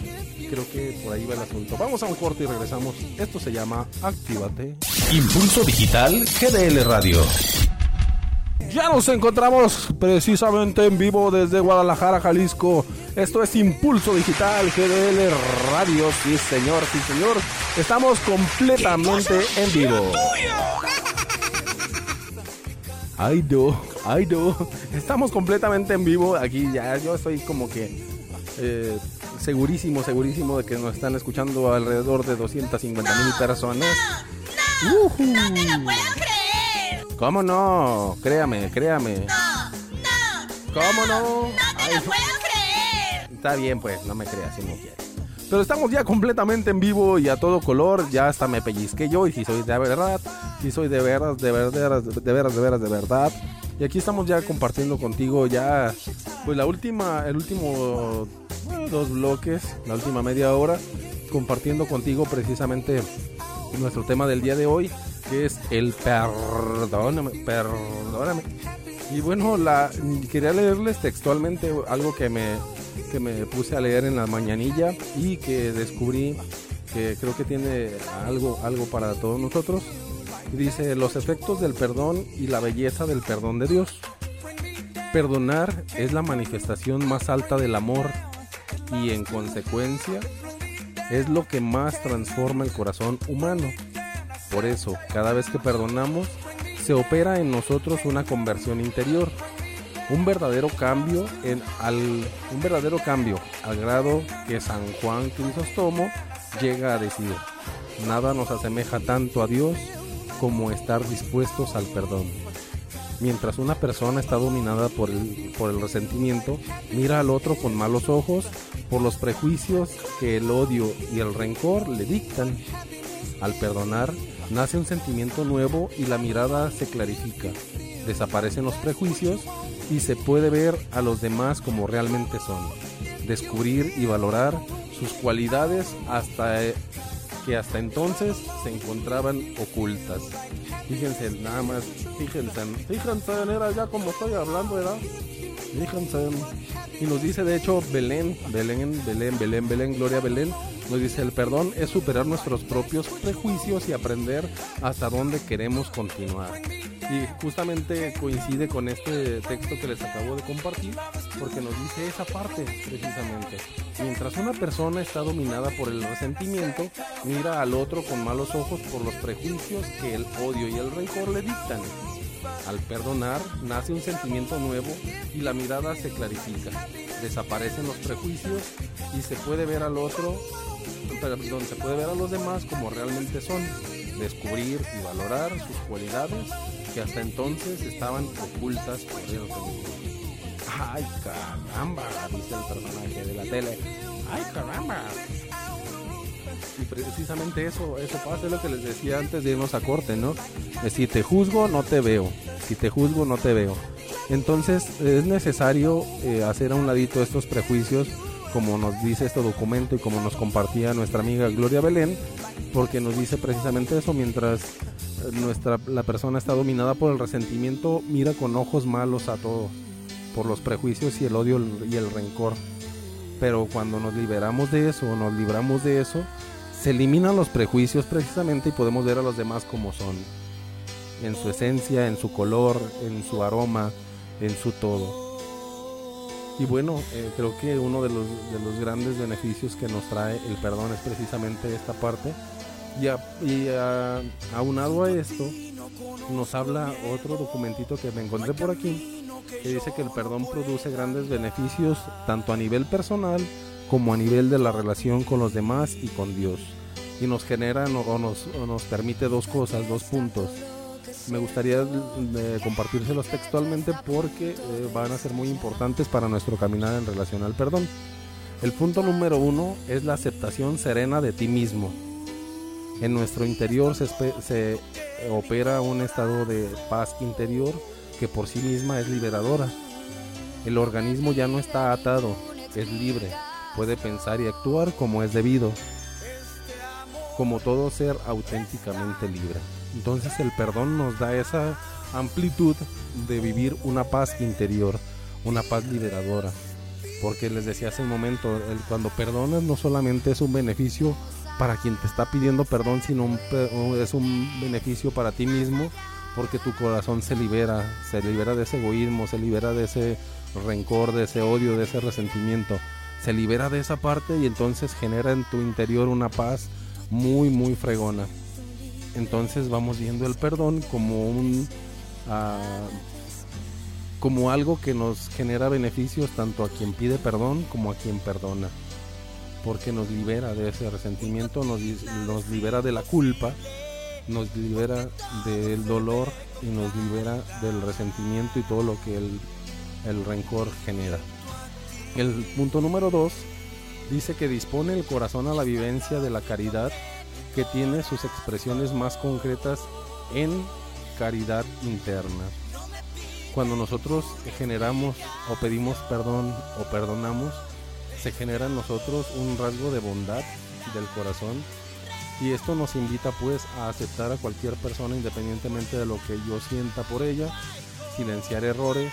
Speaker 1: creo que por ahí va el asunto. Vamos a un corte y regresamos. Esto se llama Actívate.
Speaker 2: Impulso Digital GDL Radio.
Speaker 1: Ya nos encontramos precisamente en vivo desde Guadalajara, Jalisco. Esto es Impulso Digital GDL Radio. Sí, señor, sí, señor. Estamos completamente en vivo. Ay, do, ay, do. Estamos completamente en vivo. Aquí ya yo estoy como que eh, segurísimo, segurísimo de que nos están escuchando alrededor de 250 mil personas.
Speaker 3: No, no, no te lo puedo creer.
Speaker 1: ¿Cómo no? Créame, créame.
Speaker 3: No, no.
Speaker 1: ¿Cómo no?
Speaker 3: No te lo puedo creer.
Speaker 1: Está bien, pues, no me creas si no quieres. Pero estamos ya completamente en vivo y a todo color. Ya hasta me pellizqué yo. Y si soy de verdad, si soy de veras, de veras, de veras, de veras, de verdad. Y aquí estamos ya compartiendo contigo ya, pues la última, el último dos bloques, la última media hora, compartiendo contigo precisamente nuestro tema del día de hoy, que es el perdóname, perdóname. Y bueno, la, quería leerles textualmente algo que me, que me puse a leer en la mañanilla y que descubrí que creo que tiene algo, algo para todos nosotros. Dice, los efectos del perdón y la belleza del perdón de Dios. Perdonar es la manifestación más alta del amor y en consecuencia es lo que más transforma el corazón humano. Por eso, cada vez que perdonamos, se opera en nosotros una conversión interior, un verdadero cambio en un verdadero cambio al grado que San Juan Crisóstomo llega a decir: nada nos asemeja tanto a Dios como estar dispuestos al perdón. Mientras una persona está dominada por el, por el resentimiento, mira al otro con malos ojos por los prejuicios que el odio y el rencor le dictan. Al perdonar, nace un sentimiento nuevo y la mirada se clarifica. Desaparecen los prejuicios y se puede ver a los demás como realmente son. Descubrir y valorar sus cualidades hasta que hasta entonces se encontraban ocultas. Fíjense nada más, fíjense, fíjense, era ya como estoy hablando, ¿verdad? Fíjense. Y nos dice de hecho Belén, Belén, Belén, Belén, Belén, Gloria Belén, nos dice el perdón es superar nuestros propios prejuicios y aprender hasta dónde queremos continuar. Y justamente coincide con este texto que les acabo de compartir, porque nos dice esa parte precisamente. Mientras una persona está dominada por el resentimiento, mira al otro con malos ojos por los prejuicios que el odio y el rencor le dictan. Al perdonar nace un sentimiento nuevo y la mirada se clarifica. Desaparecen los prejuicios y se puede ver al otro, perdón, se puede ver a los demás como realmente son. Descubrir y valorar sus cualidades que hasta entonces estaban ocultas por el Ay, caramba, dice el personaje de la tele. Ay, caramba. Y precisamente eso, eso pasa, es lo que les decía antes de irnos a corte, ¿no? Es si te juzgo, no te veo. Si te juzgo, no te veo. Entonces es necesario eh, hacer a un ladito estos prejuicios, como nos dice este documento y como nos compartía nuestra amiga Gloria Belén, porque nos dice precisamente eso, mientras nuestra, la persona está dominada por el resentimiento, mira con ojos malos a todo, por los prejuicios y el odio y el rencor. Pero cuando nos liberamos de eso, nos libramos de eso, se eliminan los prejuicios precisamente y podemos ver a los demás como son. En su esencia, en su color, en su aroma, en su todo. Y bueno, eh, creo que uno de los, de los grandes beneficios que nos trae el perdón es precisamente esta parte y, aunado a esto, nos habla otro documentito que me encontré por aquí, que dice que el perdón produce grandes beneficios tanto a nivel personal como a nivel de la relación con los demás y con Dios. Y nos genera o nos, nos permite dos cosas, dos puntos. Me gustaría eh, compartírselos textualmente porque eh, van a ser muy importantes para nuestro caminar en relación al perdón. El punto número uno es la aceptación serena de ti mismo en nuestro interior se, opera un estado de paz interior que por sí misma es liberadora. El organismo ya no está atado, es libre, puede pensar y actuar como es debido, como todo ser auténticamente libre. Entonces el perdón nos da esa amplitud de vivir una paz interior, una paz liberadora. Porque les decía hace un momento, el, cuando perdonas no solamente es un beneficio para quien te está pidiendo perdón, sino es un beneficio para ti mismo porque tu corazón se libera, se libera de ese egoísmo, se libera de ese rencor, de ese odio, de ese resentimiento, se libera de esa parte y entonces genera en tu interior una paz muy, muy fregona. Entonces vamos viendo el perdón como un... Ah, como algo que nos genera beneficios tanto a quien pide perdón como a quien perdona porque nos libera de ese resentimiento, nos, libera de la culpa, nos libera del dolor y nos libera del resentimiento y todo lo que el, el rencor genera. El punto número dos dice que dispone el corazón a la vivencia de la caridad que tiene sus expresiones más concretas en caridad interna. Cuando nosotros generamos o pedimos perdón o perdonamos, se genera en nosotros un rasgo de bondad del corazón y esto nos invita pues a aceptar a cualquier persona independientemente de lo que yo sienta por ella, silenciar errores,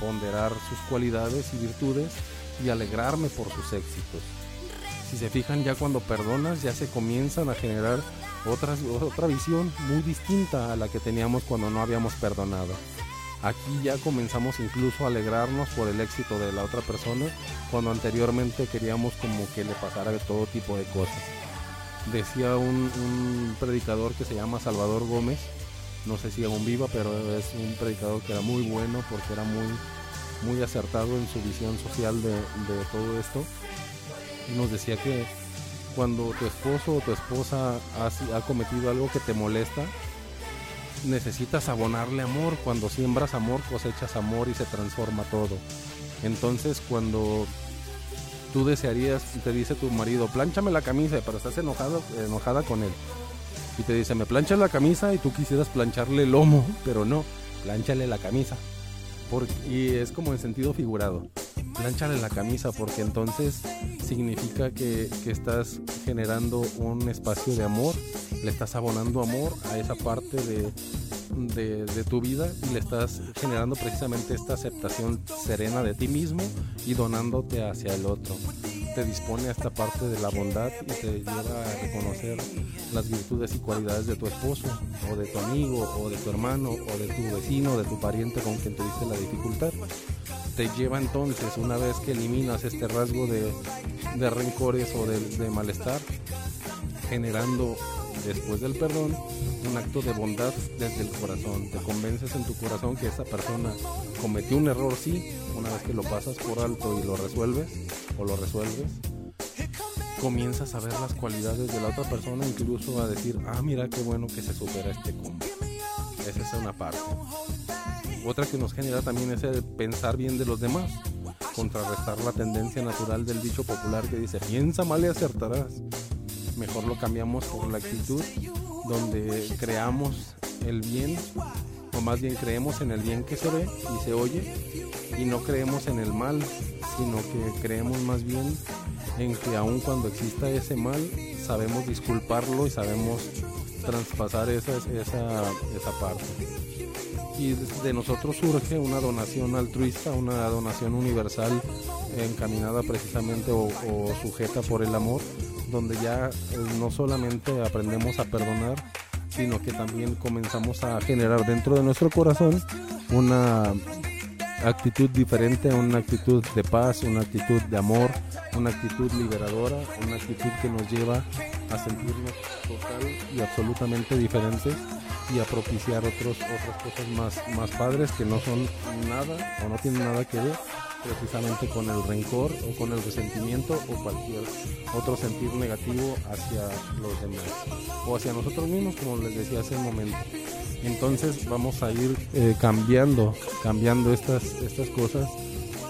Speaker 1: ponderar sus cualidades y virtudes y alegrarme por sus éxitos. Si se fijan ya cuando perdonas ya se comienzan a generar otras, otra visión muy distinta a la que teníamos cuando no habíamos perdonado. Aquí ya comenzamos incluso a alegrarnos por el éxito de la otra persona cuando anteriormente queríamos como que le pasara de todo tipo de cosas. Decía un, predicador que se llama Salvador Gómez, no sé si aún viva, pero es un predicador que era muy bueno porque era muy, muy acertado en su visión social de, todo esto. Y nos decía que cuando tu esposo o tu esposa ha cometido algo que te molesta, necesitas abonarle amor. Cuando siembras amor, cosechas amor y se transforma todo. Entonces, cuando tú desearías, te dice tu marido, planchame la camisa, pero estás enojado, enojada con él. Y te dice, me planchas la camisa y tú quisieras plancharle el lomo, pero no, planchale la camisa. Y es como en sentido figurado. Planchale la camisa porque entonces significa que, que estás generando un espacio de amor le estás abonando amor a esa parte de, de, tu vida y le estás generando precisamente esta aceptación serena de ti mismo y donándote hacia el otro. Te dispone a esta parte de la bondad y te lleva a reconocer las virtudes y cualidades de tu esposo, o de tu amigo, o de tu hermano, o de tu vecino, de tu pariente con quien te diste la dificultad. Te lleva entonces, una vez que eliminas este rasgo de, de rencores o de malestar, generando después del perdón un acto de bondad desde el corazón. Te convences en tu corazón que esa persona cometió un error, sí, una vez que lo pasas por alto y lo resuelves o lo resuelves, comienzas a ver las cualidades de la otra persona, incluso a decir, ah, mira qué bueno que se supera este combo. Esa es una parte. Otra que nos genera también es el pensar bien de los demás, contrarrestar la tendencia natural del dicho popular que dice, piensa mal y acertarás. Mejor lo cambiamos por la actitud donde creamos el bien, o más bien creemos en el bien que se ve y se oye, y no creemos en el mal, sino que creemos más bien en que aun cuando exista ese mal, sabemos disculparlo y sabemos traspasar esa, esa, esa parte. Y de nosotros surge una donación altruista, una donación universal encaminada precisamente o, o sujeta por el amor, donde ya eh, no solamente aprendemos a perdonar, sino que también comenzamos a generar dentro de nuestro corazón una actitud diferente, una actitud de paz, una actitud de amor, una actitud liberadora, una actitud que nos lleva a sentirnos total y absolutamente diferentes y a propiciar otros, otras cosas más, más padres que no son nada o no tienen nada que ver precisamente con el rencor o con el resentimiento o cualquier otro sentir negativo hacia los demás o hacia nosotros mismos como les decía hace un momento. Entonces vamos a ir eh, cambiando cambiando estas estas cosas.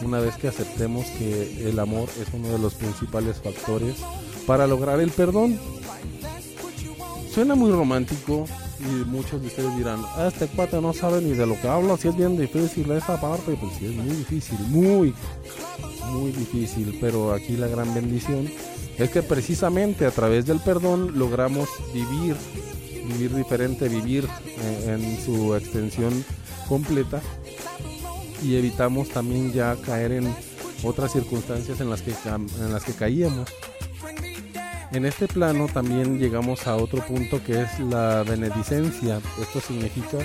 Speaker 1: Una vez que aceptemos que el amor es uno de los principales factores para lograr el perdón. Suena muy romántico y muchos de ustedes dirán, ah, este cuate no sabe ni de lo que habla, si es bien difícil esa parte, pues sí es muy difícil, muy, muy difícil, pero aquí la gran bendición es que precisamente a través del perdón logramos vivir, vivir diferente, vivir eh, en su extensión completa y evitamos también ya caer en otras circunstancias en las que, en las que caíamos. En este plano también llegamos a otro punto que es la benedicencia. Esto significa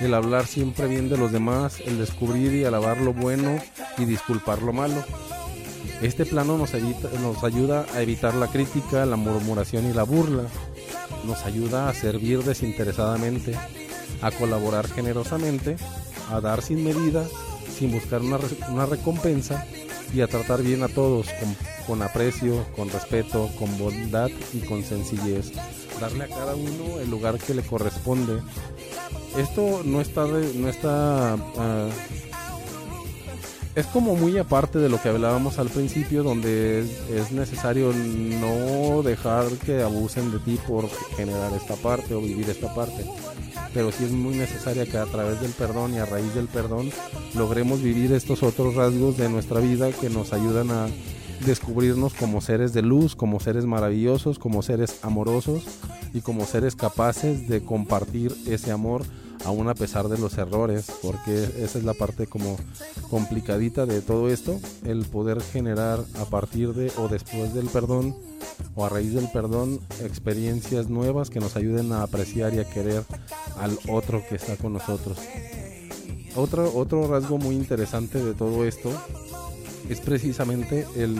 Speaker 1: el hablar siempre bien de los demás, el descubrir y alabar lo bueno y disculpar lo malo. Este plano nos, ayuda a evitar la crítica, la murmuración y la burla. Nos ayuda a servir desinteresadamente, a colaborar generosamente, a dar sin medida, sin buscar una, recompensa y a tratar bien a todos con, aprecio, con respeto, con bondad y con sencillez. Darle a cada uno el lugar que le corresponde. Esto no está, no está uh, es como muy aparte de lo que hablábamos al principio, donde es, es, necesario no dejar que abusen de ti por generar esta parte o vivir esta parte. Pero sí es muy necesaria que a través del perdón y a raíz del perdón logremos vivir estos otros rasgos de nuestra vida que nos ayudan a descubrirnos como seres de luz, como seres maravillosos, como seres amorosos y como seres capaces de compartir ese amor aún a pesar de los errores, porque esa es la parte como complicadita de todo esto, el poder generar a partir de o después del perdón o a raíz del perdón experiencias nuevas que nos ayuden a apreciar y a querer al otro que está con nosotros. Otro, otro rasgo muy interesante de todo esto es precisamente el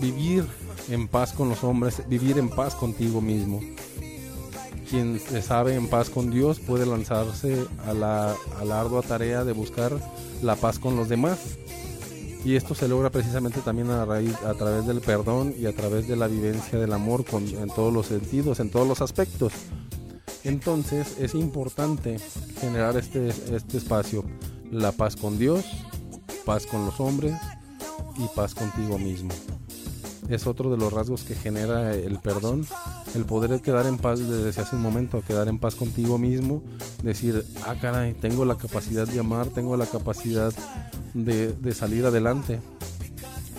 Speaker 1: vivir en paz con los hombres, vivir en paz contigo mismo quien se sabe en paz con Dios puede lanzarse a la, ardua tarea de buscar la paz con los demás. Y esto se logra precisamente también a, raíz, a través del perdón y a través de la vivencia del amor con, en todos los sentidos, en todos los aspectos. Entonces es importante generar este, este espacio, la paz con Dios, paz con los hombres y paz contigo mismo es otro de los rasgos que genera el perdón, el poder quedar en paz desde hace un momento, quedar en paz contigo mismo, decir, ah caray, tengo la capacidad de amar, tengo la capacidad de, salir adelante.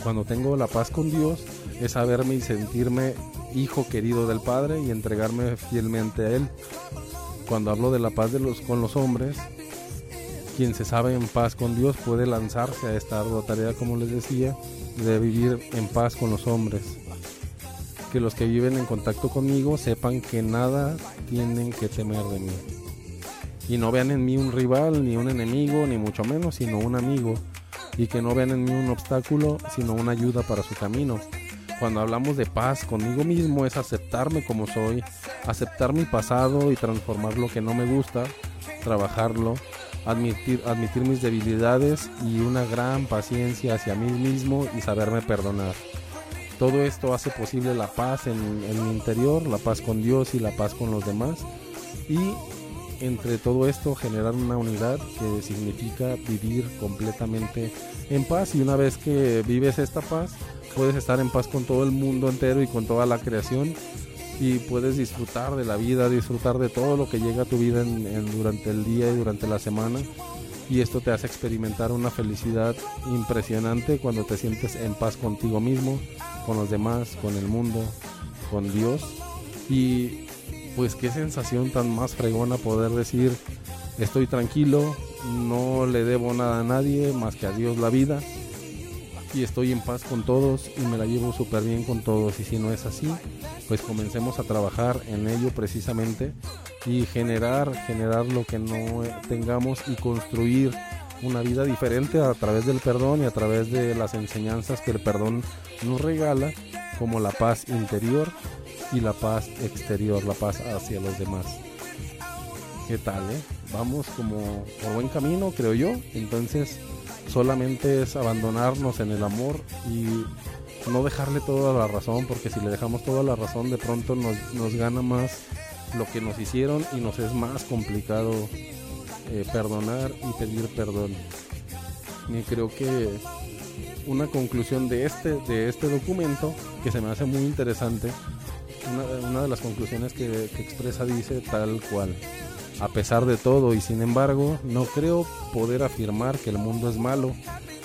Speaker 1: Cuando tengo la paz con Dios, es saberme y sentirme hijo querido del Padre y entregarme fielmente a Él. Cuando hablo de la paz con los hombres, quien se sabe en paz con Dios puede lanzarse a esta ardua tarea, como les decía, de vivir en paz con los hombres. Que los que viven en contacto conmigo sepan que nada tienen que temer de mí. Y no vean en mí un rival, ni un enemigo, ni mucho menos, sino un amigo. Y que no vean en mí un obstáculo, sino una ayuda para su camino. Cuando hablamos de paz conmigo mismo es aceptarme como soy, aceptar mi pasado y transformar lo que no me gusta, trabajarlo, admitir, admitir mis debilidades y una gran paciencia hacia mí mismo y saberme perdonar. Todo esto hace posible la paz en, en, mi interior, la paz con Dios y la paz con los demás. Y entre todo esto generar una unidad que significa vivir completamente en paz. Y una vez que vives esta paz, puedes estar en paz con todo el mundo entero y con toda la creación y puedes disfrutar de la vida, disfrutar de todo lo que llega a tu vida en, durante el día y durante la semana. Y esto te hace experimentar una felicidad impresionante cuando te sientes en paz contigo mismo, con los demás, con el mundo, con Dios. Y pues qué sensación tan más fregona poder decir, estoy tranquilo, no le debo nada a nadie más que a Dios la vida y estoy en paz con todos y me la llevo súper bien con todos. Y si no es así, pues comencemos a trabajar en ello precisamente y generar, generar lo que no tengamos y construir una vida diferente a través del perdón y a través de las enseñanzas que el perdón nos regala, como la paz interior y la paz exterior, la paz hacia los demás. ¿Qué tal, eh? Vamos como por buen camino, creo yo. Entonces, solamente es abandonarnos en el amor y no dejarle toda la razón, porque si le dejamos toda la razón, de pronto nos, nos gana más lo que nos hicieron y nos es más complicado eh, perdonar y pedir perdón. Y creo que una conclusión de este, de este documento, que se me hace muy interesante, una, de las conclusiones que expresa dice tal cual. A pesar de todo y sin embargo, no creo poder afirmar que el mundo es malo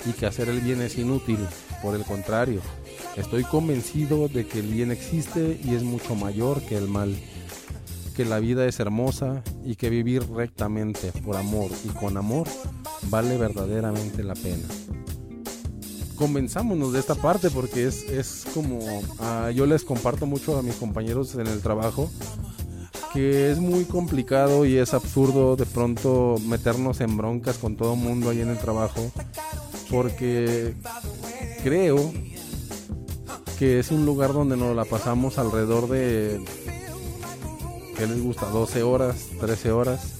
Speaker 1: y que hacer el bien es inútil. Por el contrario, estoy convencido de que el bien existe y es mucho mayor que el mal. Que la vida es hermosa y que vivir rectamente por amor y con amor vale verdaderamente la pena. Convenzámonos de esta parte porque es, es como uh, yo les comparto mucho a mis compañeros en el trabajo que es muy complicado y es absurdo de pronto meternos en broncas con todo el mundo ahí en el trabajo, porque creo que es un lugar donde nos la pasamos alrededor de, ¿qué les gusta? 12 horas, 13 horas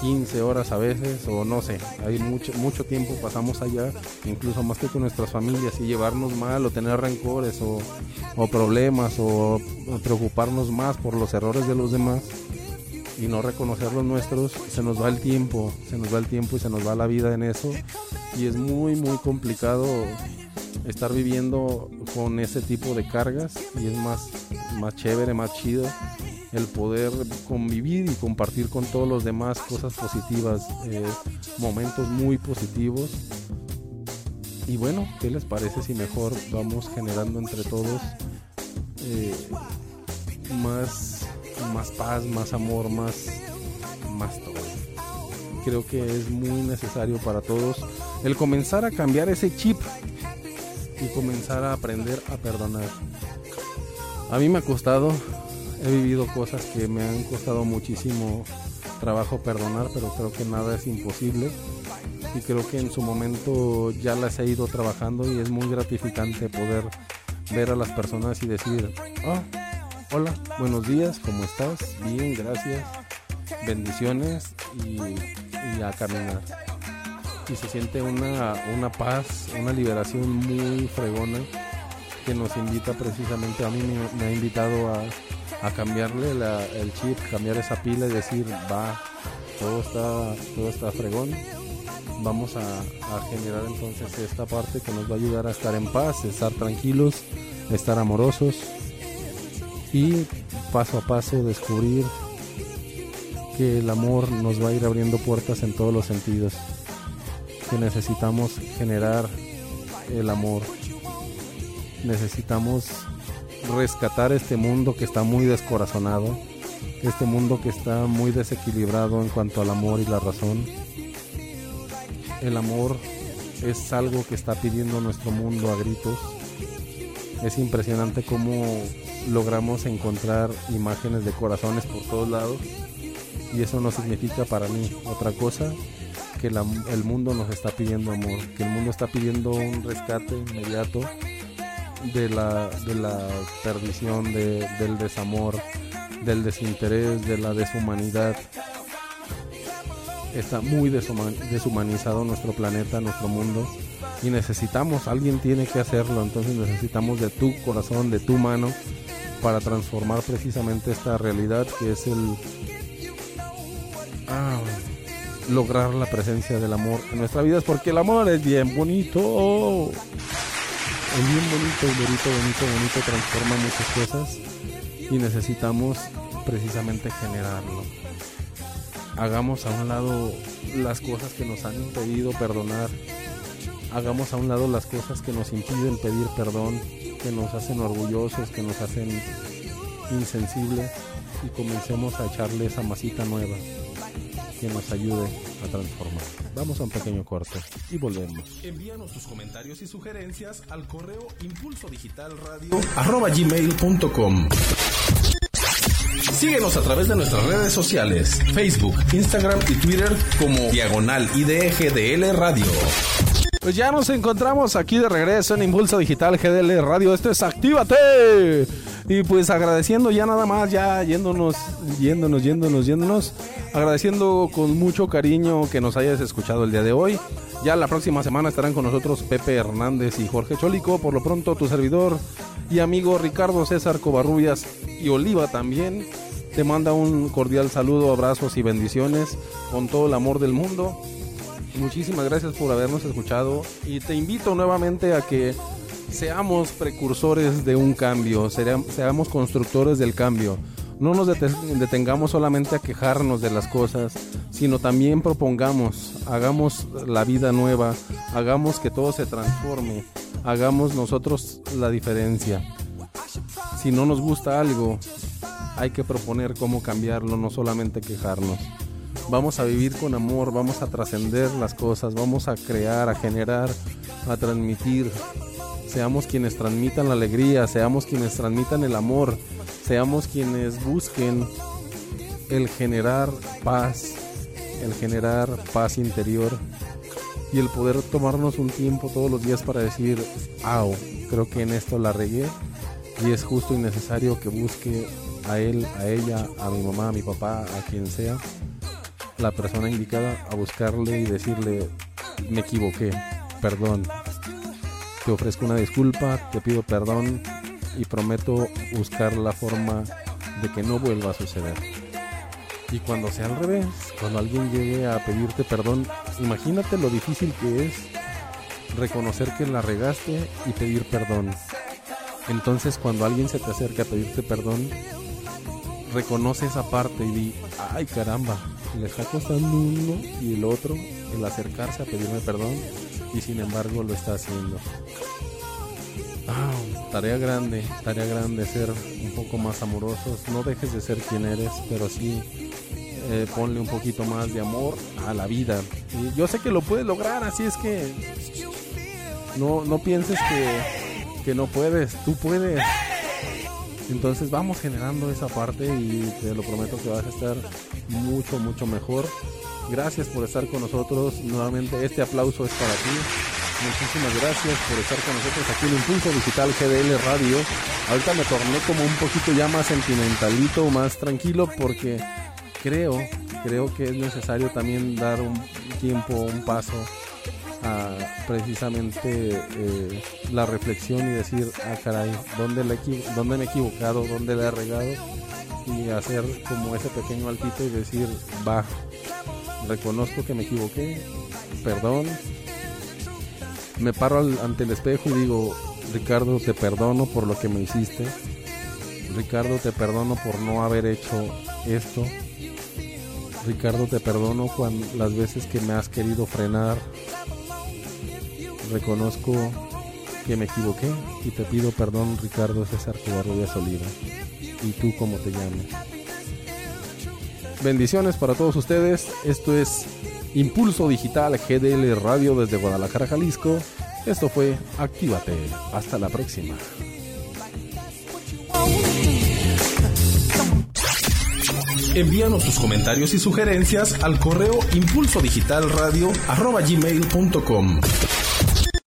Speaker 1: 15 horas a veces, o no sé, hay mucho, mucho tiempo pasamos allá, incluso más que con nuestras familias, y llevarnos mal o tener rencores o, o problemas o, preocuparnos más por los errores de los demás y no reconocer los nuestros, se nos va el tiempo, se nos va el tiempo y se nos va la vida en eso, y es muy, muy complicado estar viviendo con ese tipo de cargas y es más, más chévere, más chido el poder convivir y compartir con todos los demás cosas positivas, eh, momentos muy positivos. Y bueno, ¿qué les parece si mejor vamos generando entre todos eh, más, más paz, más amor, más, más todo? Creo que es muy necesario para todos el comenzar a cambiar ese chip y comenzar a aprender a perdonar. A mí me ha costado, he vivido cosas que me han costado muchísimo trabajo perdonar, pero creo que nada es imposible. Y creo que en su momento ya las he ido trabajando y es muy gratificante poder ver a las personas y decir, ah, hola, buenos días, ¿cómo estás? Bien, gracias, bendiciones y, a caminar. Y se siente una, una paz, una liberación muy fregona que nos invita precisamente, a mí me ha invitado a, a cambiarle el chip, cambiar esa pila y decir, va, todo está, todo está fregón. Vamos a, a, generar entonces esta parte que nos va a ayudar a estar en paz, estar tranquilos, estar amorosos y paso a paso descubrir que el amor nos va a ir abriendo puertas en todos los sentidos, que necesitamos generar el amor, necesitamos rescatar este mundo que está muy descorazonado, este mundo que está muy desequilibrado en cuanto al amor y la razón. El amor es algo que está pidiendo nuestro mundo a gritos. Es impresionante cómo logramos encontrar imágenes de corazones por todos lados y eso no significa para mí otra cosa que el mundo nos está pidiendo amor, que el mundo está pidiendo un rescate inmediato de la, de la perdición, del desamor, del desinterés, de la deshumanidad. Está muy deshumanizado nuestro planeta, nuestro mundo y necesitamos, alguien tiene que hacerlo, entonces necesitamos de tu corazón, de tu mano para transformar precisamente esta realidad que es el ah, lograr la presencia del amor en nuestra vida, porque el amor es bien bonito. Es bien bonito, bonito, bonito, bonito, transforma muchas cosas y necesitamos precisamente generarlo. Hagamos a un lado las cosas que nos han impedido perdonar. Hagamos a un lado las cosas que nos impiden pedir perdón, que nos hacen orgullosos, que nos hacen insensibles y comencemos a echarle esa masita nueva que nos ayude a transformar. Vamos a un pequeño corte y volvemos.
Speaker 2: Envíanos tus comentarios y sugerencias al correo impulso digital radio arroba gmail.com. Síguenos a través de nuestras redes sociales, Facebook, Instagram y Twitter como Diagonal IDGDL Radio.
Speaker 1: Pues ya nos encontramos aquí de regreso en Impulso Digital GDL Radio. Esto es Actívate. Y pues agradeciendo ya nada más, ya yéndonos, yéndonos, yéndonos, yéndonos. Agradeciendo con mucho cariño que nos hayas escuchado el día de hoy. Ya la próxima semana estarán con nosotros Pepe Hernández y Jorge Cholico. Por lo pronto, tu servidor y amigo Ricardo César Covarrubias y Oliva también. Te manda un cordial saludo, abrazos y bendiciones con todo el amor del mundo. Muchísimas gracias por habernos escuchado y te invito nuevamente a que seamos precursores de un cambio, seamos constructores del cambio. No nos detengamos solamente a quejarnos de las cosas, sino también propongamos, hagamos la vida nueva, hagamos que todo se transforme, hagamos nosotros la diferencia. Si no nos gusta algo, hay que proponer cómo cambiarlo, no solamente quejarnos. Vamos a vivir con amor, vamos a trascender las cosas, vamos a crear, a generar, a transmitir, seamos quienes transmitan la alegría, seamos quienes transmitan el amor, seamos quienes busquen el generar paz, el generar paz interior y el poder tomarnos un tiempo todos los días para decir, au, creo que en esto la regué y es justo y necesario que busque a él, a ella, a mi mamá, a mi papá, a quien sea, la persona indicada, a buscarle y decirle, me equivoqué, perdón, te ofrezco una disculpa, te pido perdón y prometo buscar la forma de que no vuelva a suceder. Y cuando sea al revés, cuando alguien llegue a pedirte perdón, imagínate lo difícil que es reconocer que la regaste y pedir perdón. Entonces cuando alguien se te acerca a pedirte perdón, reconoce esa parte y di, ay caramba, le está costando uno y el otro el acercarse a pedirme perdón y sin embargo lo está haciendo. Ah, tarea grande, tarea grande ser un poco más amorosos. No dejes de ser quien eres, pero sí eh, ponle un poquito más de amor a la vida. Y yo sé que lo puedes lograr, así es que no, no pienses que, que no puedes, tú puedes. Entonces vamos generando esa parte y te lo prometo que vas a estar mucho, mucho mejor. Gracias por estar con nosotros. Nuevamente este aplauso es para ti. Muchísimas gracias por estar con nosotros aquí en Impulso Digital GDL Radio. Ahorita me torné como un poquito ya más sentimentalito, más tranquilo porque creo, creo que es necesario también dar un tiempo, un paso a precisamente eh, la reflexión y decir, ah caray, ¿dónde, le, ¿dónde me he equivocado? ¿Dónde le he regado? Y hacer como ese pequeño altito y decir, va, reconozco que me equivoqué, perdón. Me paro ante el espejo y digo, Ricardo, te perdono por lo que me hiciste. Ricardo, te perdono por no haber hecho esto. Ricardo, te perdono las veces que me has querido frenar. Reconozco que me equivoqué y te pido perdón, Ricardo César Covarrubias Oliva. Y tú como te llames. Bendiciones para todos ustedes. Esto es Impulso Digital GDL Radio desde Guadalajara, Jalisco. Esto fue Actívate. Hasta la próxima.
Speaker 2: Envíanos tus comentarios y sugerencias al correo impulsodigitalradio.gmail.com